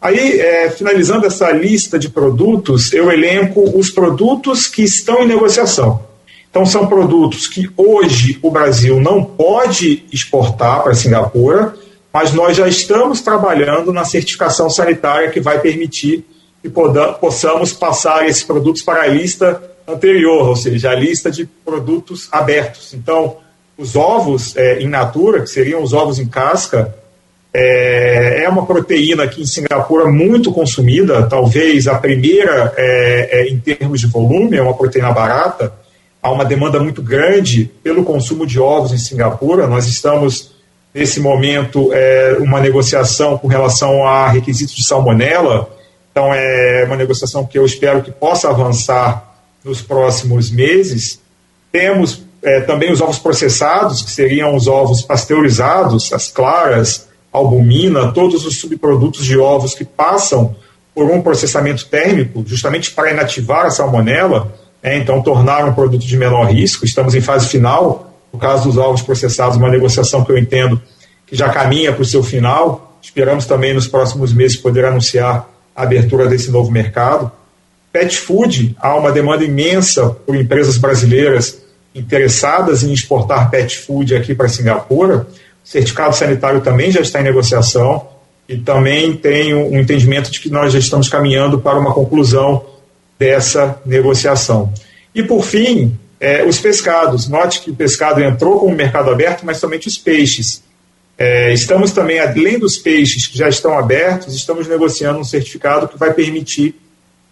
Aí, é, finalizando essa lista de produtos, eu elenco os produtos que estão em negociação. Então, são produtos que hoje o Brasil não pode exportar para Singapura, mas nós já estamos trabalhando na certificação sanitária que vai permitir que possamos passar esses produtos para a lista anterior, ou seja, a lista de produtos abertos. Então, os ovos é, in natura, que seriam os ovos em casca, é, é, uma proteína aqui em Singapura muito consumida, talvez a primeira é, é, em termos de volume, é uma proteína barata há uma demanda muito grande pelo consumo de ovos em Singapura. Nós estamos, nesse momento, é, uma negociação com relação a requisitos de salmonela. Então, é uma negociação que eu espero que possa avançar nos próximos meses. Temos é, também os ovos processados, que seriam os ovos pasteurizados, as claras, albumina, todos os subprodutos de ovos que passam por um processamento térmico, justamente para inativar a salmonela é, então tornar um produto de menor risco. Estamos em fase final, no caso dos ovos processados, uma negociação que eu entendo que já caminha para o seu final. Esperamos também nos próximos meses poder anunciar a abertura desse novo mercado. Pet food, há uma demanda imensa por empresas brasileiras interessadas em exportar pet food aqui para Singapura. O certificado sanitário também já está em negociação e também tenho um entendimento de que nós já estamos caminhando para uma conclusão dessa negociação. E, por fim, é, os pescados. Note que o pescado entrou como mercado aberto, mas somente os peixes. É, estamos também, além dos peixes que já estão abertos, estamos negociando um certificado que vai permitir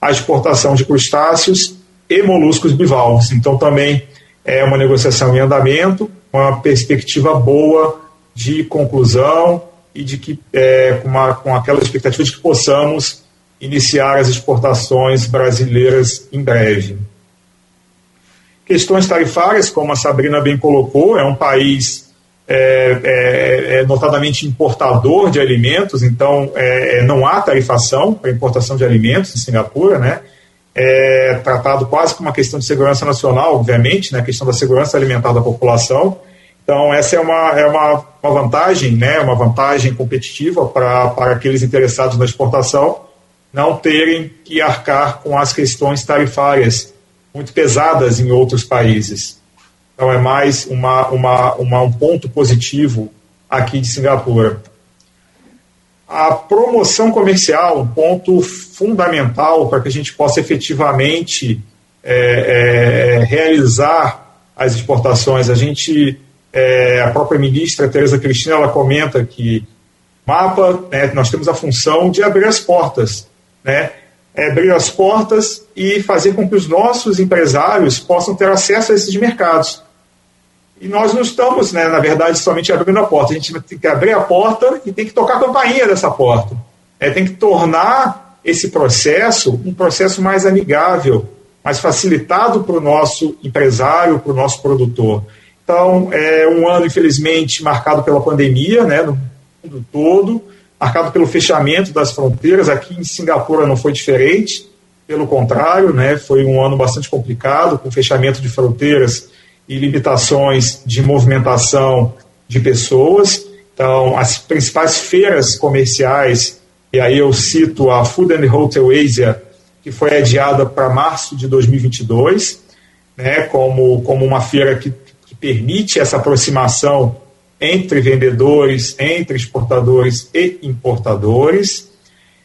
a exportação de crustáceos e moluscos bivalves. Então, também é uma negociação em andamento, uma perspectiva boa de conclusão e de que, é, com, uma, com aquela expectativa de que possamos iniciar as exportações brasileiras em breve. Questões tarifárias, como a Sabrina bem colocou, é um país é, é, é notadamente importador de alimentos, então é, é, não há tarifação para importação de alimentos em Singapura, né? É tratado quase como uma questão de segurança nacional, obviamente, né? Questão da segurança alimentar da população. Então, essa é uma, é uma, uma vantagem, né? Uma vantagem competitiva para, para aqueles interessados na exportação não terem que arcar com as questões tarifárias muito pesadas em outros países. Então é mais uma, uma, uma, um ponto positivo aqui de Singapura. A promoção comercial, um ponto fundamental para que a gente possa efetivamente é, é, realizar as exportações. A gente, é, a própria ministra Tereza Cristina, ela comenta que mapa, né, nós temos a função de abrir as portas né? É, abrir as portas e fazer com que os nossos empresários possam ter acesso a esses mercados. E nós não estamos, né, na verdade, somente abrindo a porta. A gente tem que abrir a porta e tem que tocar a campainha dessa porta. É, tem que tornar esse processo um processo mais amigável, mais facilitado para o nosso empresário, para o nosso produtor. Então, é um ano, infelizmente, marcado pela pandemia, né, no mundo todo, marcado pelo fechamento das fronteiras. Aqui em Singapura não foi diferente, pelo contrário, né, foi um ano bastante complicado, com fechamento de fronteiras e limitações de movimentação de pessoas. Então, as principais feiras comerciais, e aí eu cito a Food and Hotel Asia, que foi adiada para março de 2022, né, como, como uma feira que, que permite essa aproximação entre vendedores, entre exportadores e importadores.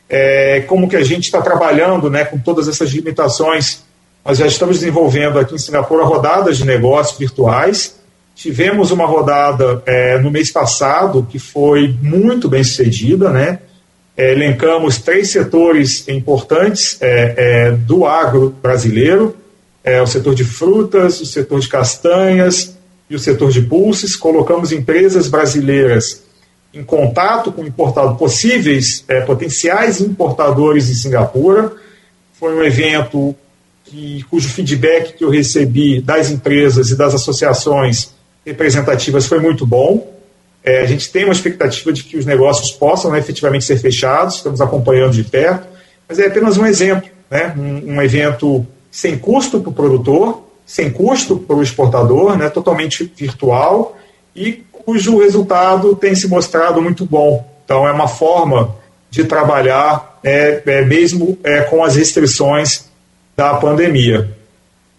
É, como que a gente está trabalhando né, com todas essas limitações nós já estamos desenvolvendo aqui em Singapura rodadas de negócios virtuais. Tivemos uma rodada é, no mês passado que foi muito bem sucedida, né? É, elencamos três setores importantes é, é do agro brasileiro: é, o setor de frutas, o setor de castanhas e o setor de pulses. Colocamos empresas brasileiras em contato com importadores, possíveis é, potenciais importadores em Singapura. Foi um evento que, cujo feedback que eu recebi das empresas e das associações representativas foi muito bom. É, a gente tem uma expectativa de que os negócios possam né, efetivamente ser fechados, estamos acompanhando de perto, mas é apenas um exemplo, né, um, um evento sem custo para o produtor, sem custo para o exportador, né, totalmente virtual e cujo resultado tem se mostrado muito bom. Então, é uma forma de trabalhar, é, é mesmo é, com as restrições da pandemia.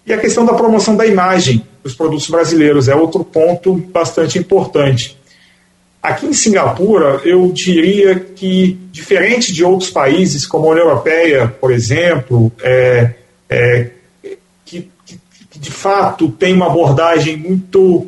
E a questão da promoção da imagem dos produtos brasileiros é outro ponto bastante importante. Aqui em Singapura, eu diria que, diferente de outros países, como a União Europeia, por exemplo, é, é, que, de fato tem uma abordagem muito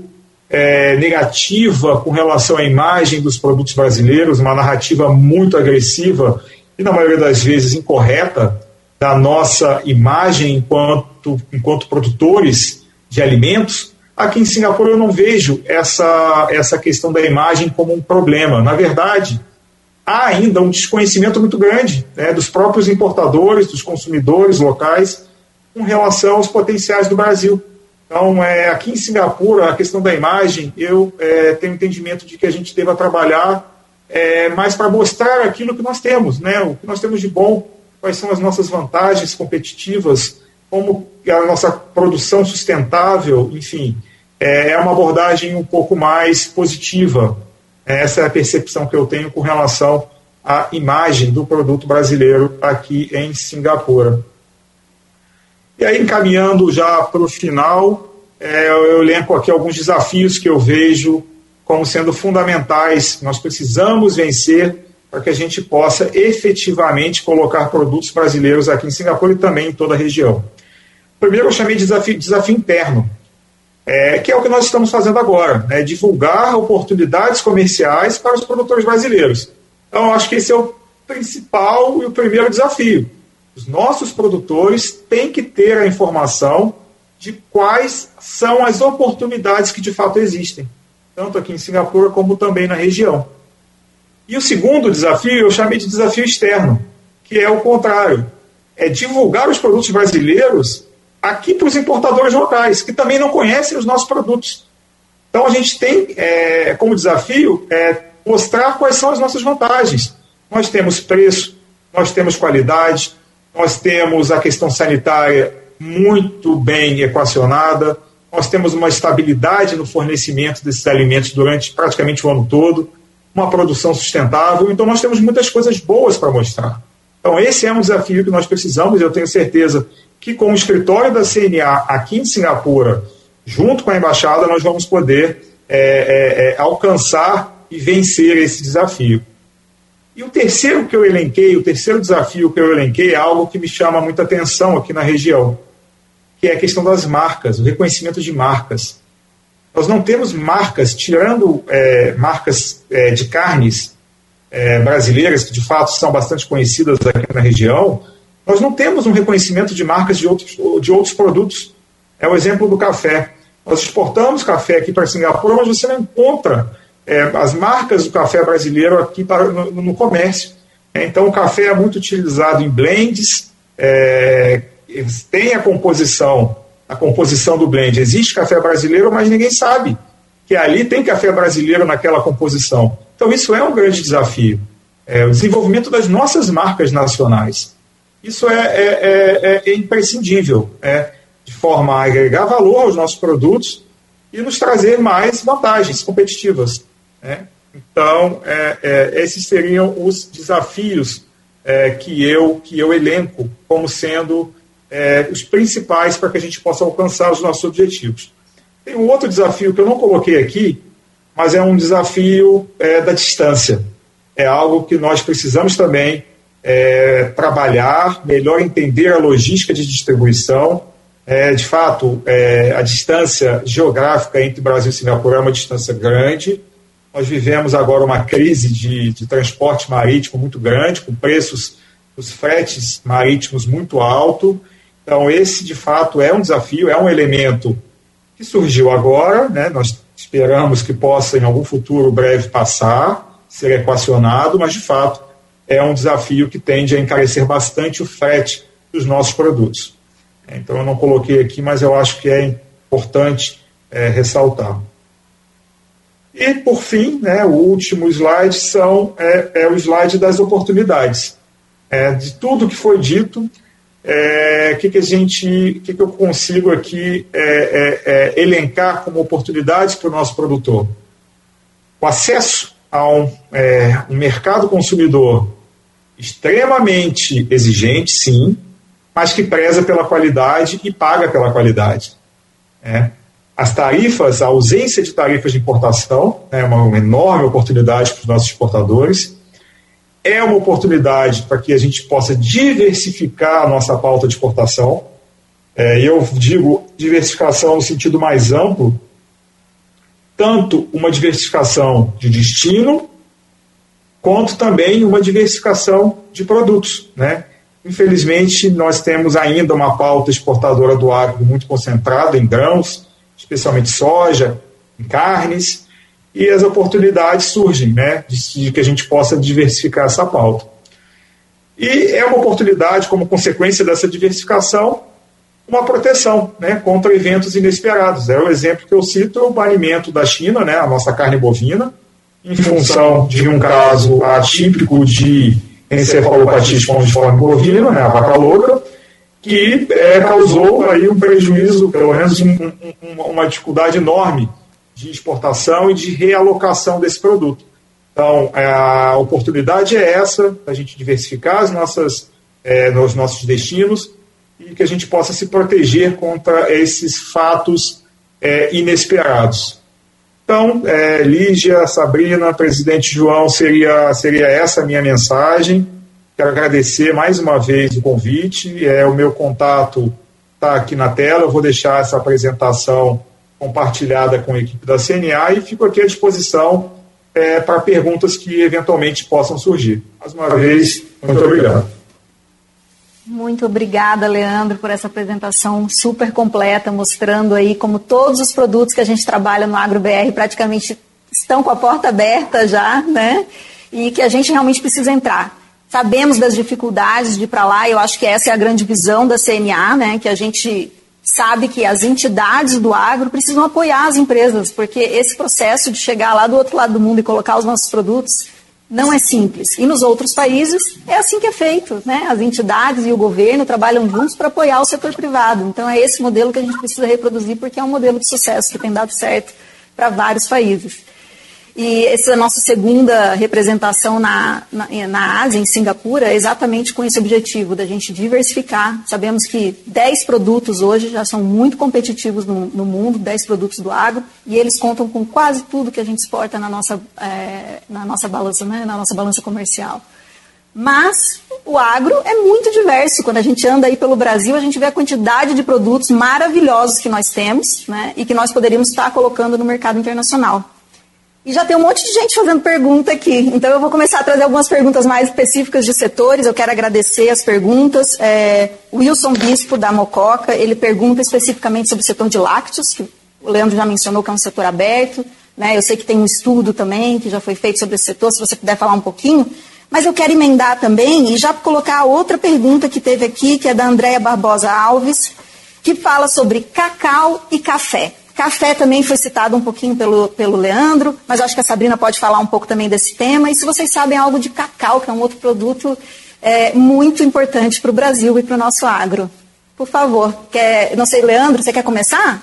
é, negativa com relação à imagem dos produtos brasileiros, uma narrativa muito agressiva e, na maioria das vezes, incorreta, da nossa imagem enquanto, enquanto produtores de alimentos, aqui em Singapura eu não vejo essa, essa questão da imagem como um problema. Na verdade, há ainda um desconhecimento muito grande né, dos próprios importadores, dos consumidores locais, com relação aos potenciais do Brasil. Então, é, aqui em Singapura, a questão da imagem, eu é, tenho entendimento de que a gente deva trabalhar é, mais para mostrar aquilo que nós temos, né, o que nós temos de bom quais são as nossas vantagens competitivas, como a nossa produção sustentável, enfim, é, é uma abordagem um pouco mais positiva. Essa é a percepção que eu tenho com relação à imagem do produto brasileiro aqui em Singapura. E aí, encaminhando já para o final, é, eu elenco aqui alguns desafios que eu vejo como sendo fundamentais. Nós precisamos vencer para que a gente possa efetivamente colocar produtos brasileiros aqui em Singapura e também em toda a região. Primeiro, eu chamei de desafio, desafio interno, é, que é o que nós estamos fazendo agora, né, divulgar oportunidades comerciais para os produtores brasileiros. Então, acho que esse é o principal e o primeiro desafio. Os nossos produtores têm que ter a informação de quais são as oportunidades que de fato existem, tanto aqui em Singapura como também na região. E o segundo desafio eu chamei de desafio externo, que é o contrário: é divulgar os produtos brasileiros aqui para os importadores locais, que também não conhecem os nossos produtos. Então a gente tem é, como desafio é, mostrar quais são as nossas vantagens. Nós temos preço, nós temos qualidade, nós temos a questão sanitária muito bem equacionada, nós temos uma estabilidade no fornecimento desses alimentos durante praticamente o ano todo uma produção sustentável. Então, nós temos muitas coisas boas para mostrar. Então, esse é um desafio que nós precisamos. Eu tenho certeza que, com o escritório da CNA aqui em Singapura, junto com a embaixada, nós vamos poder é, é, é, alcançar e vencer esse desafio. E o terceiro que eu elenquei, o terceiro desafio que eu elenquei é algo que me chama muita atenção aqui na região, que é a questão das marcas, o reconhecimento de marcas. Nós não temos marcas, tirando é, marcas é, de carnes é, brasileiras, que de fato são bastante conhecidas aqui na região, nós não temos um reconhecimento de marcas de outros, de outros produtos. É o exemplo do café. Nós exportamos café aqui para Singapura, mas você não encontra é, as marcas do café brasileiro aqui para, no, no comércio. É, então, o café é muito utilizado em blends, é, tem a composição, a composição do blend. Existe café brasileiro, mas ninguém sabe que ali tem café brasileiro naquela composição. Então, isso é um grande desafio. É, o desenvolvimento das nossas marcas nacionais. Isso é, é, é, é imprescindível, é, de forma a agregar valor aos nossos produtos e nos trazer mais vantagens competitivas. Né? Então, é, é, esses seriam os desafios é, que, eu, que eu elenco como sendo é, os principais para que a gente possa alcançar os nossos objetivos. Tem um outro desafio que eu não coloquei aqui, mas é um desafio é, da distância. É algo que nós precisamos também é, trabalhar, melhor entender a logística de distribuição. de fato, a distância geográfica entre Brasil e Singapura é uma distância grande nós vivemos agora uma crise de, de transporte marítimo muito grande, com preços dos fretes marítimos muito alto. Então, esse, de fato, é um desafio, é um elemento que surgiu agora, né? nós esperamos que possa, em algum futuro breve, passar, ser equacionado, mas, de fato, é um desafio que tende a encarecer bastante o frete dos nossos produtos. Então, eu não coloquei aqui, mas eu acho que é importante é, ressaltar. E, por fim, né, o último slide são, é, é o slide das oportunidades. É, de tudo que foi dito, o é, que, que a gente, que, que eu consigo aqui é, é, é, elencar como oportunidades para o nosso produtor? O acesso a um, um mercado consumidor extremamente exigente, sim, mas que preza pela qualidade e paga pela qualidade. É as tarifas, a ausência de tarifas de importação, é uma enorme oportunidade para os nossos exportadores. É uma oportunidade para que a gente possa diversificar a nossa pauta de exportação. É, eu digo diversificação no sentido mais amplo, tanto uma diversificação de destino, quanto também uma diversificação de produtos. Né? Infelizmente, nós temos ainda uma pauta exportadora do agro muito concentrada em grãos, especialmente soja, em carnes, e as oportunidades surgem, né, de, que a gente possa diversificar essa pauta. E é uma oportunidade, como consequência dessa diversificação, uma proteção né, contra eventos inesperados. É o exemplo que eu cito é o banimento da China, né, a nossa carne bovina, em função de um caso atípico de encefalopatia espongiforme bovina, né, a vaca louca, que é, causou aí um prejuízo, pelo menos um, um, uma dificuldade enorme de exportação e de realocação desse produto. Então, é, a oportunidade é essa, a gente diversificar as nossas, é, os nossos destinos e que a gente possa se proteger contra esses fatos é, inesperados. Então, é, Lígia, Sabrina, presidente João, seria, seria essa a minha mensagem. Quero agradecer mais uma vez o convite. É, o meu contato está aqui na tela. Eu vou deixar essa apresentação compartilhada com a equipe da CNA e fico aqui à disposição é, para perguntas que eventualmente possam surgir. Mais uma vez, muito obrigado. Muito obrigada, Leandro, por essa apresentação super completa, mostrando aí como todos os produtos que a gente trabalha no AgroBR praticamente estão com a porta aberta já, né? E que a gente realmente precisa entrar. Sabemos das dificuldades de ir para lá, eu acho que essa é a grande visão da CNA, né, que a gente sabe que as entidades do agro precisam apoiar as empresas, porque esse processo de chegar lá do outro lado do mundo e colocar os nossos produtos não é simples. E nos outros países é assim que é feito, né? As entidades e o governo trabalham juntos para apoiar o setor privado. Então é esse modelo que a gente precisa reproduzir porque é um modelo de sucesso que tem dado certo para vários países. E essa é a nossa segunda representação na, na, na, Ásia, em Singapura, é exatamente com esse objetivo, da gente diversificar. Sabemos que 10 produtos hoje já são muito competitivos no, no mundo, 10 produtos do agro, e eles contam com quase tudo que a gente exporta na nossa, é, na nossa, balança, né, na nossa balança comercial. Mas o agro é muito diverso. Quando a gente anda aí pelo Brasil, a gente vê a quantidade de produtos maravilhosos que nós temos né, e que nós poderíamos estar colocando no mercado internacional. E já tem um monte de gente fazendo pergunta aqui. Então eu vou começar a trazer algumas perguntas mais específicas de setores. Eu quero agradecer as perguntas. É, Wilson Bispo, da Mococa, ele pergunta especificamente sobre o setor de lácteos, que o Leandro já mencionou que é um setor aberto, né? Eu sei que tem um estudo também que já foi feito sobre esse setor, se você puder falar um pouquinho. Mas eu quero emendar também e já colocar outra pergunta que teve aqui, que é da Andréia Barbosa Alves, que fala sobre cacau e café. Café também foi citado um pouquinho pelo, pelo Leandro, mas acho que a Sabrina pode falar um pouco também desse tema. E se vocês sabem algo de cacau, que é um outro produto é, muito importante para o Brasil e para o nosso agro. Por favor, quer, não sei, Leandro, você quer começar?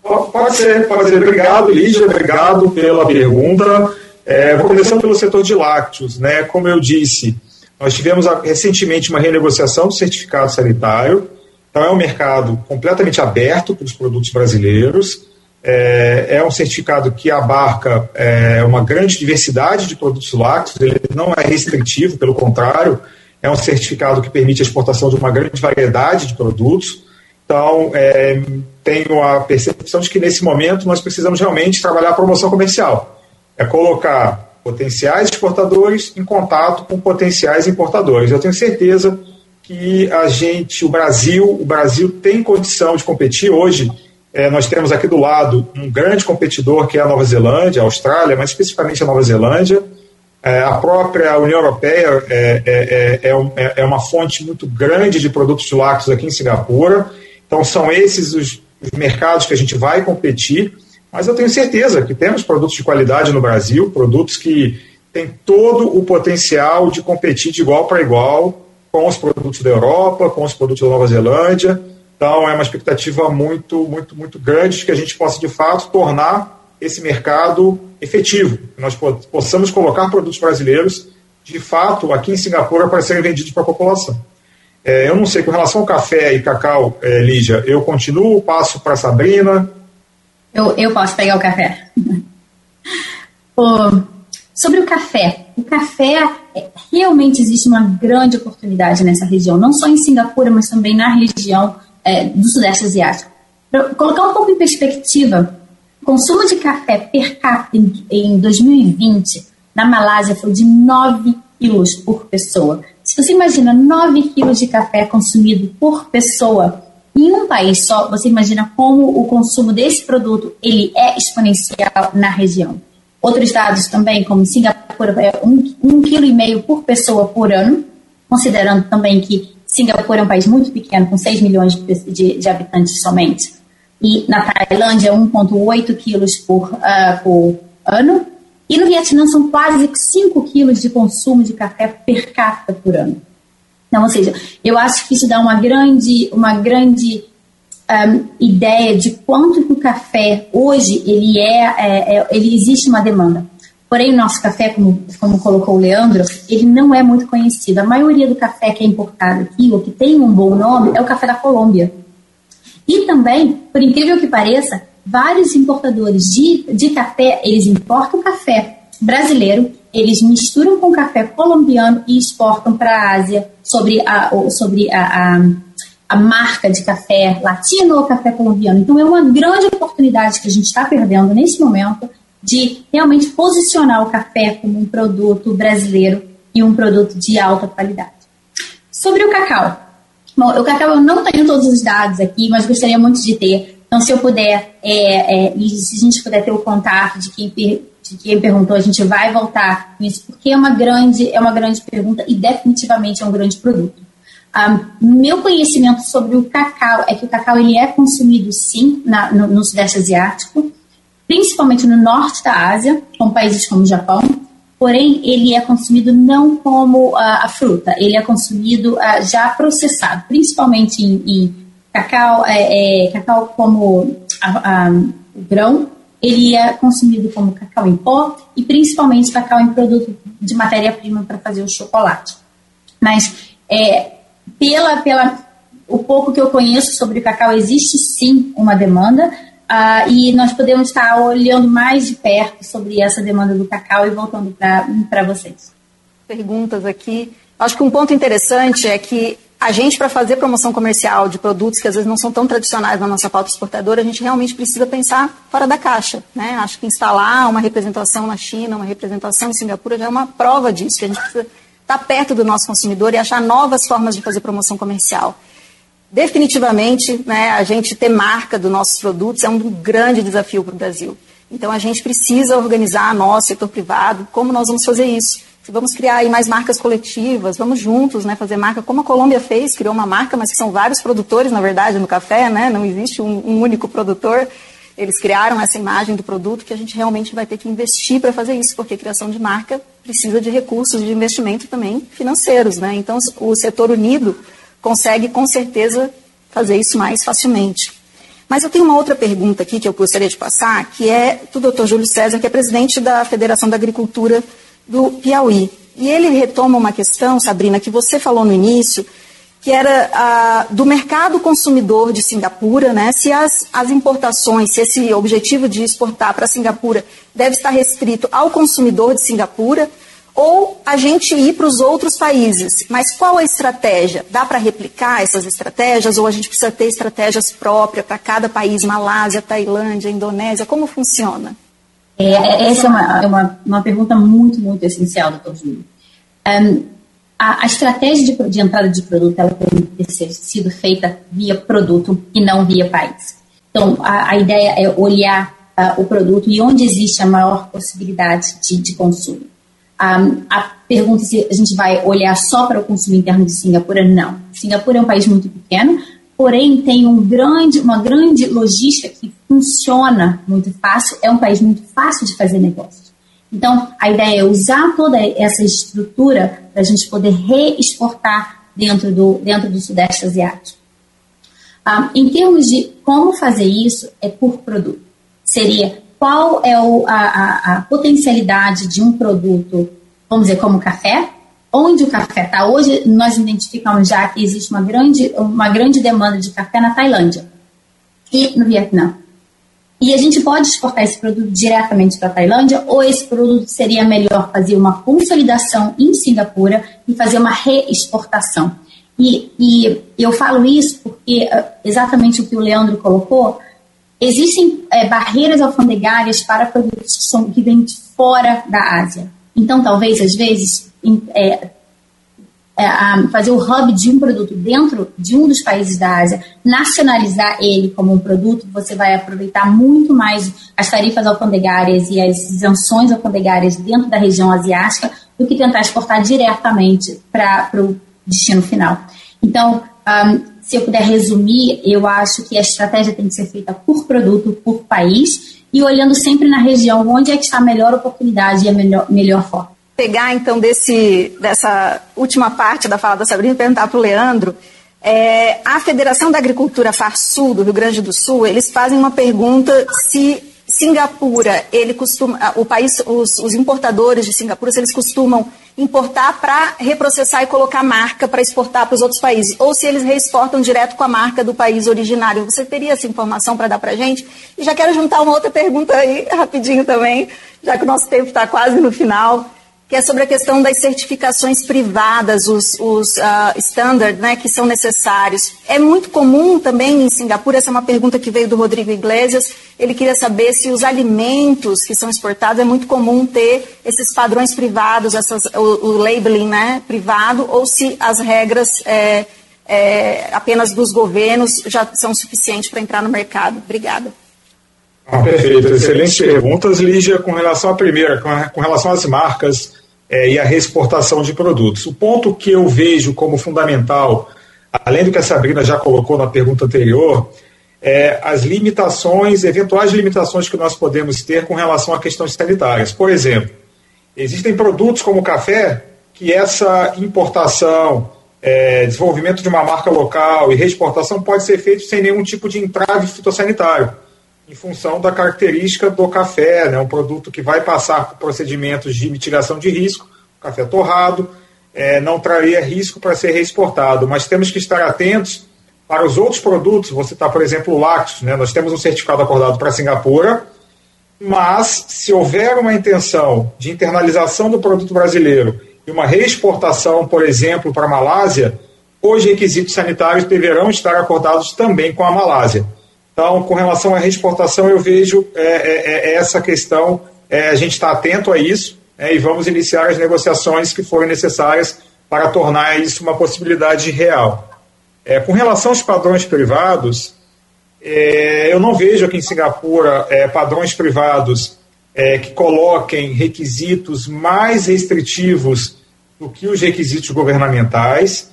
Pode ser, pode ser. Obrigado, Lígia, obrigado pela pergunta. É, vou começando pelo setor de lácteos. Né? Como eu disse, nós tivemos recentemente uma renegociação do certificado sanitário. Então, é um mercado completamente aberto para os produtos brasileiros. É, é um certificado que abarca é, uma grande diversidade de produtos lácteos, ele não é restritivo, pelo contrário, é um certificado que permite a exportação de uma grande variedade de produtos. Então, é, tenho a percepção de que nesse momento nós precisamos realmente trabalhar a promoção comercial. É colocar potenciais exportadores em contato com potenciais importadores. Eu tenho certeza que a gente, o Brasil, o Brasil tem condição de competir hoje. É, nós temos aqui do lado um grande competidor que é a Nova Zelândia, a Austrália, mas especificamente a Nova Zelândia. É, a própria União Europeia é, é, é, é, é uma fonte muito grande de produtos de lácteos aqui em Singapura. Então, são esses os mercados que a gente vai competir, mas eu tenho certeza que temos produtos de qualidade no Brasil, produtos que têm todo o potencial de competir de igual para igual com os produtos da Europa, com os produtos da Nova Zelândia. Então, é uma expectativa muito, muito, muito grande de que a gente possa, de fato, tornar esse mercado efetivo, que nós possamos colocar produtos brasileiros, de fato, aqui em Singapura para serem vendidos para a população. É, eu não sei, com relação ao café e cacau, é, Lígia, eu continuo, passo para a Sabrina. Eu, eu posso pegar o café. sobre o café, o café, é, realmente existe uma grande oportunidade nessa região, não só em Singapura, mas também na região é, do Sudeste Asiático. Para colocar um pouco em perspectiva, o consumo de café per capita em, em 2020 na Malásia foi de 9 quilos por pessoa. Se você imagina 9 quilos de café consumido por pessoa em um país só, você imagina como o consumo desse produto ele é exponencial na região. Outros dados também, como Singapura, é um, um quilo e meio por pessoa por ano, considerando também que Singapura é um país muito pequeno, com 6 milhões de, de, de habitantes somente. E na Tailândia, 1,8 quilos por, uh, por ano. E no Vietnã são quase 5 quilos de consumo de café per capita por ano. Então, ou seja, eu acho que isso dá uma grande, uma grande um, ideia de quanto que o café hoje ele é, é, é, ele existe uma demanda. Porém, o nosso café, como, como colocou o Leandro, ele não é muito conhecido. A maioria do café que é importado aqui, ou que tem um bom nome, é o café da Colômbia. E também, por incrível que pareça, vários importadores de, de café, eles importam café brasileiro, eles misturam com café colombiano e exportam para a Ásia sobre a, sobre a, a, a, marca de café latino ou café colombiano. Então é uma grande oportunidade que a gente está perdendo nesse momento de realmente posicionar o café como um produto brasileiro e um produto de alta qualidade. Sobre o cacau. Bom, o cacau eu não tenho todos os dados aqui, mas gostaria muito de ter. Então, se eu puder, é, é, e se a gente puder ter o contato de quem, de quem perguntou, a gente vai voltar nisso, porque é uma grande, é uma grande pergunta e definitivamente é um grande produto. Um, meu conhecimento sobre o cacau é que o cacau ele é consumido sim na, no, no, Sudeste Asiático, principalmente no Norte da Ásia, com países como o Japão, porém ele é consumido não como uh, a fruta, ele é consumido uh, já processado, principalmente em, em cacau, é, é, cacau como a, a, grão, ele é consumido como cacau em pó e principalmente cacau em produto de matéria-prima para fazer o chocolate. Mas é, pela, pela o pouco que eu conheço sobre o cacau, existe sim uma demanda uh, e nós podemos estar olhando mais de perto sobre essa demanda do cacau e voltando para vocês. Perguntas aqui. Acho que um ponto interessante é que a gente, para fazer promoção comercial de produtos que às vezes não são tão tradicionais na nossa pauta exportadora, a gente realmente precisa pensar fora da caixa. Né? Acho que instalar uma representação na China, uma representação em Singapura já é uma prova disso, que a gente precisa estar perto do nosso consumidor e achar novas formas de fazer promoção comercial. definitivamente, né, a gente ter marca dos nossos produtos é um grande desafio para o Brasil. Então, a gente precisa organizar nosso setor privado, como nós vamos fazer isso. Vamos criar aí mais marcas coletivas, vamos juntos né, fazer marca, como a Colômbia fez, criou uma marca, mas que são vários produtores, na verdade, no café, né, não existe um, um único produtor. Eles criaram essa imagem do produto que a gente realmente vai ter que investir para fazer isso, porque criação de marca precisa de recursos de investimento também financeiros. Né? Então, o setor unido consegue, com certeza, fazer isso mais facilmente. Mas eu tenho uma outra pergunta aqui que eu gostaria de passar, que é do Dr. Júlio César, que é presidente da Federação da Agricultura do Piauí. E ele retoma uma questão, Sabrina, que você falou no início, que era ah, do mercado consumidor de Singapura, né? Se as, as importações, se esse objetivo de exportar para Singapura deve estar restrito ao consumidor de Singapura ou a gente ir para os outros países. Mas qual a estratégia? Dá para replicar essas estratégias ou a gente precisa ter estratégias próprias para cada país, Malásia, Tailândia, Indonésia? Como funciona? É, essa é uma, é uma, uma pergunta muito, muito essencial, doutor Júlio. Um, a, a, estratégia de, de, entrada de produto ela tem que ter sido feita via produto e não via país. Então, a, a ideia é olhar uh, o produto e onde existe a maior possibilidade de, de consumo. Um, a pergunta se a gente vai olhar só para o consumo interno de Singapura, não. Singapura é um país muito pequeno, porém tem um grande, uma grande logística que funciona muito fácil, é um país muito fácil de fazer negócios. Então, a ideia é usar toda essa estrutura para a gente poder reexportar dentro do, dentro do Sudeste Asiático. Um, em termos de como fazer isso, é por produto. Seria qual é o, a, a, a, potencialidade de um produto, vamos dizer, como café, onde o café está. Hoje, nós identificamos já que existe uma grande, uma grande demanda de café na Tailândia e no Vietnã. E a gente pode exportar esse produto diretamente para a Tailândia, ou esse produto seria melhor fazer uma consolidação em Singapura e fazer uma reexportação. E, e eu falo isso porque ah, exatamente o que o Leandro colocou, existem é, barreiras alfandegárias para produtos que, são, que vêm de fora da Ásia. Então, talvez, às vezes, é, fazer o hub de um produto dentro de um dos países da Ásia, nacionalizar ele como um produto, você vai aproveitar muito mais as tarifas alfandegárias e as isenções alfandegárias dentro da região asiática do que tentar exportar diretamente para o destino final. Então, um, se eu puder resumir, eu acho que a estratégia tem que ser feita por produto, por país, e olhando sempre na região onde é que está a melhor oportunidade e a melhor, melhor forma pegar então desse, dessa última parte da fala da Sabrina e perguntar para o Leandro. É, a Federação da Agricultura Farsul do Rio Grande do Sul, eles fazem uma pergunta se Singapura, ele costuma, o país, os, os importadores de Singapura, se eles costumam importar para reprocessar e colocar marca para exportar para os outros países, ou se eles reexportam direto com a marca do país originário. Você teria essa informação para dar para a gente? E já quero juntar uma outra pergunta aí, rapidinho também, já que o nosso tempo está quase no final que é sobre a questão das certificações privadas, os, os uh, standards né, que são necessários. É muito comum também em Singapura, essa é uma pergunta que veio do Rodrigo Iglesias, ele queria saber se os alimentos que são exportados é muito comum ter esses padrões privados, essas, o, o labeling né, privado, ou se as regras é, é, apenas dos governos já são suficientes para entrar no mercado. Obrigada. Ah, perfeito, excelentes perguntas, Lígia. Com relação à primeira, com relação às marcas, é, e a reexportação de produtos. O ponto que eu vejo como fundamental, além do que a Sabrina já colocou na pergunta anterior, é as limitações, eventuais limitações que nós podemos ter com relação a questões sanitárias. Por exemplo, existem produtos como o café que essa importação, é, desenvolvimento de uma marca local e reexportação pode ser feito sem nenhum tipo de entrave fitossanitário em função da característica do café, né, um produto que vai passar por procedimentos de mitigação de risco, café torrado, é, não traria risco para ser reexportado, mas temos que estar atentos para os outros produtos, você está, por exemplo, o lácteos, né, nós temos um certificado acordado para Singapura, mas se houver uma intenção de internalização do produto brasileiro e uma reexportação, por exemplo, para a Malásia, os requisitos sanitários deverão estar acordados também com a Malásia. Então, com relação à reexportação, eu vejo é, é, é essa questão, é, a gente está atento a isso é, e vamos iniciar as negociações que forem necessárias para tornar isso uma possibilidade real. É, com relação aos padrões privados, é, eu não vejo aqui em Singapura é, padrões privados é, que coloquem requisitos mais restritivos do que os requisitos governamentais.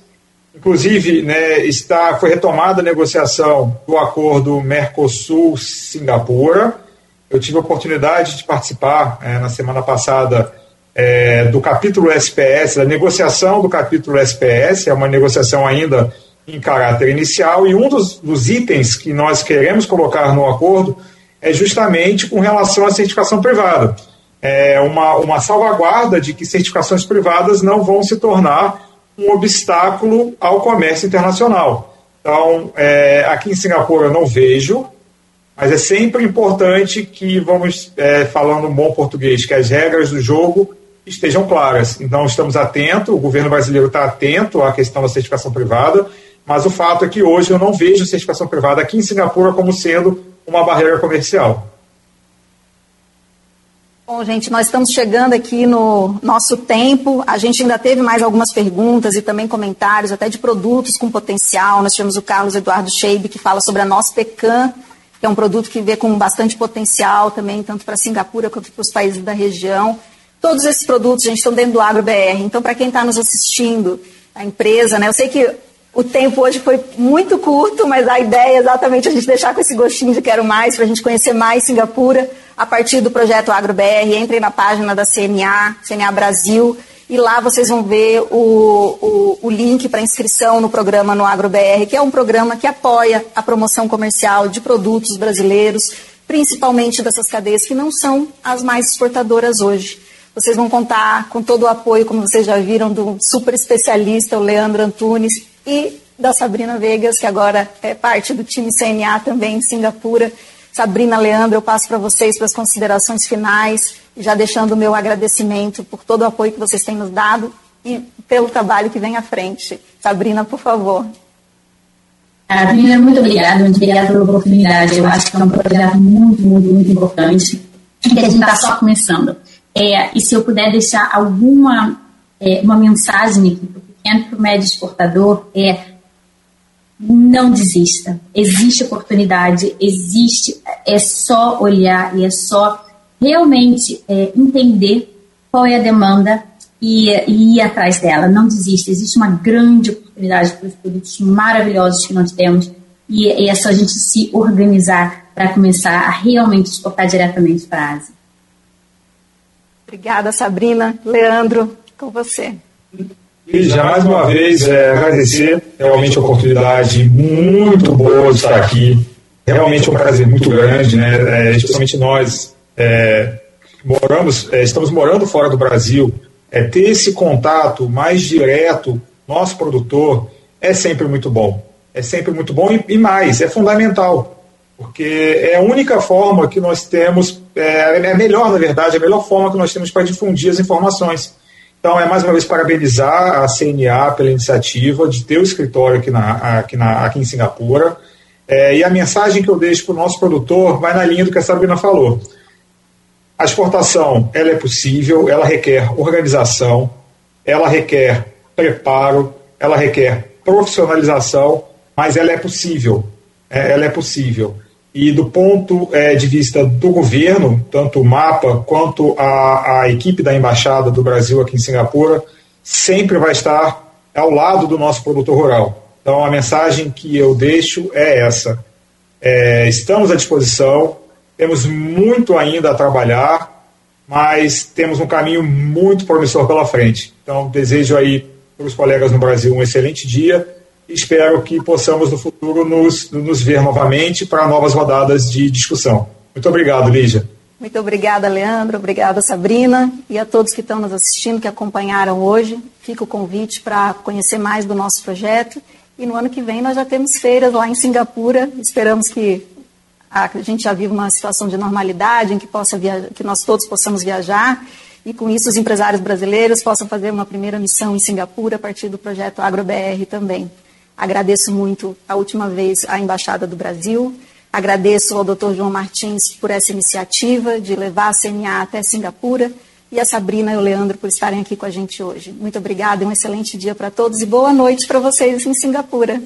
Inclusive, né, está, foi retomada a negociação do acordo Mercosul-Singapura. Eu tive a oportunidade de participar é, na semana passada é, do capítulo SPS, da negociação do capítulo SPS, é uma negociação ainda em caráter inicial, e um dos, dos itens que nós queremos colocar no acordo é justamente com relação à certificação privada. É uma, uma salvaguarda de que certificações privadas não vão se tornar um obstáculo ao comércio internacional. Então, é, aqui em Singapura eu não vejo, mas é sempre importante que, vamos é, falando um bom português, que as regras do jogo estejam claras. Então, estamos atentos, o governo brasileiro está atento à questão da certificação privada, mas o fato é que hoje eu não vejo certificação privada aqui em Singapura como sendo uma barreira comercial. Bom, gente, nós estamos chegando aqui no nosso tempo. A gente ainda teve mais algumas perguntas e também comentários, até de produtos com potencial. Nós tivemos o Carlos Eduardo Scheib, que fala sobre a nossa Pecan, que é um produto que vê com bastante potencial também, tanto para Singapura quanto para os países da região. Todos esses produtos, gente, estão dentro do AgroBR. Então, para quem está nos assistindo, a empresa, né? Eu sei que o tempo hoje foi muito curto, mas a ideia é exatamente a gente deixar com esse gostinho de quero mais, para a gente conhecer mais Singapura a partir do projeto AgroBR. Entrem na página da CNA, CNA Brasil, e lá vocês vão ver o, o, o link para inscrição no programa no AgroBR, que é um programa que apoia a promoção comercial de produtos brasileiros, principalmente dessas cadeias que não são as mais exportadoras hoje. Vocês vão contar com todo o apoio, como vocês já viram, do super especialista, o Leandro Antunes, e da Sabrina Vegas, que agora é parte do time CNA também em Singapura. Sabrina, Leandro, eu passo para vocês para as considerações finais, já deixando o meu agradecimento por todo o apoio que vocês têm nos dado e pelo trabalho que vem à frente. Sabrina, por favor. Sabrina, muito obrigada, muito obrigada pela oportunidade. Eu acho que é um projeto muito, muito, muito importante e que a gente está só começando. É, e se eu puder deixar alguma é, uma mensagem aqui pequeno para o médio exportador é não desista. Existe oportunidade, existe, é só olhar e é só realmente é, entender qual é a demanda e, e, ir atrás dela. Não desista. Existe uma grande oportunidade para os produtos maravilhosos que nós temos e, e é só a gente se organizar para começar a realmente exportar diretamente para a Ásia. Obrigada, Sabrina. Leandro, com você. E já mais uma vez é, agradecer realmente a oportunidade muito boa de estar aqui. Realmente é um prazer muito grande, né? É, especialmente nós é, moramos, é, estamos morando fora do Brasil. É, ter esse contato mais direto, nosso produtor, é sempre muito bom. É sempre muito bom e, e mais, é fundamental. Porque é a única forma que nós temos, é, é melhor, na verdade, a melhor forma que nós temos para difundir as informações então, é mais uma vez parabenizar a CNA pela iniciativa de ter o escritório aqui, na, aqui, na, aqui em Singapura. É, e a mensagem que eu deixo para o nosso produtor vai na linha do que a Sabrina falou. A exportação ela é possível, ela requer organização, ela requer preparo, ela requer profissionalização, mas ela é possível. É, ela é possível. E do ponto é, de vista do governo, tanto o MAPA quanto a, a equipe da Embaixada do Brasil aqui em Singapura, sempre vai estar ao lado do nosso produtor rural. Então a mensagem que eu deixo é essa. É, estamos à disposição, temos muito ainda a trabalhar, mas temos um caminho muito promissor pela frente. Então desejo aí para os colegas no Brasil um excelente dia espero que possamos no futuro nos, nos ver novamente para novas rodadas de discussão. Muito obrigado, Lígia. Muito obrigada, Leandro. Obrigada, Sabrina. E a todos que estão nos assistindo, que acompanharam hoje. Fica o convite para conhecer mais do nosso projeto. E no ano que vem nós já temos feiras lá em Singapura. Esperamos que a gente já viva uma situação de normalidade, em que, possa viajar, que nós todos possamos viajar. E com isso os empresários brasileiros possam fazer uma primeira missão em Singapura a partir do projeto AgroBR também. Agradeço muito a última vez à Embaixada do Brasil. Agradeço ao Dr. João Martins por essa iniciativa de levar a CNA até Singapura. e a Sabrina e o Leandro por estarem aqui com a gente hoje. Muito obrigada um excelente dia para todos e boa noite para vocês em Singapura.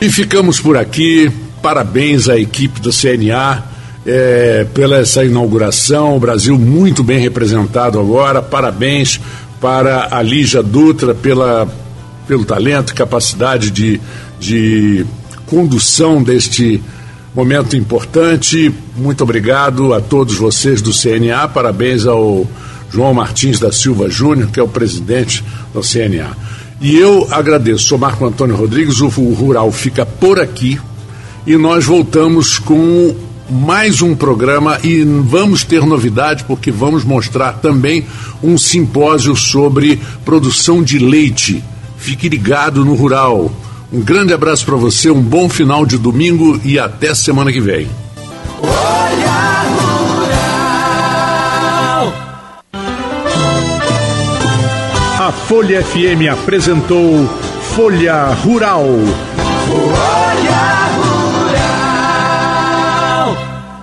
E ficamos por aqui. Parabéns à equipe do CNA é, pela essa inauguração. O Brasil muito bem representado agora. Parabéns para a Lígia Dutra pela, pelo talento capacidade de, de condução deste momento importante. Muito obrigado a todos vocês do CNA. Parabéns ao João Martins da Silva Júnior, que é o presidente do CNA. E eu agradeço, sou Marco Antônio Rodrigues, o Rural fica por aqui e nós voltamos com mais um programa e vamos ter novidade porque vamos mostrar também um simpósio sobre produção de leite. Fique ligado no Rural. Um grande abraço para você, um bom final de domingo e até semana que vem. A Folha FM apresentou Folha Rural. Folha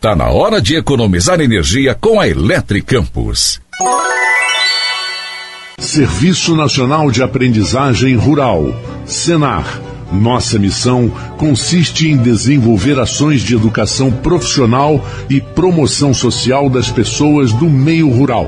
Tá na hora de economizar energia com a Eletricampus. Serviço Nacional de Aprendizagem Rural, Senar nossa missão consiste em desenvolver ações de educação profissional e promoção social das pessoas do meio rural,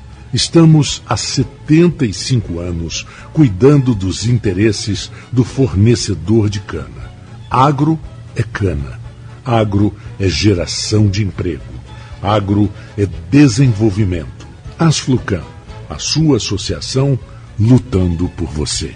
Estamos há 75 anos cuidando dos interesses do fornecedor de cana. Agro é cana. Agro é geração de emprego. Agro é desenvolvimento. Asflucan, a sua associação lutando por você.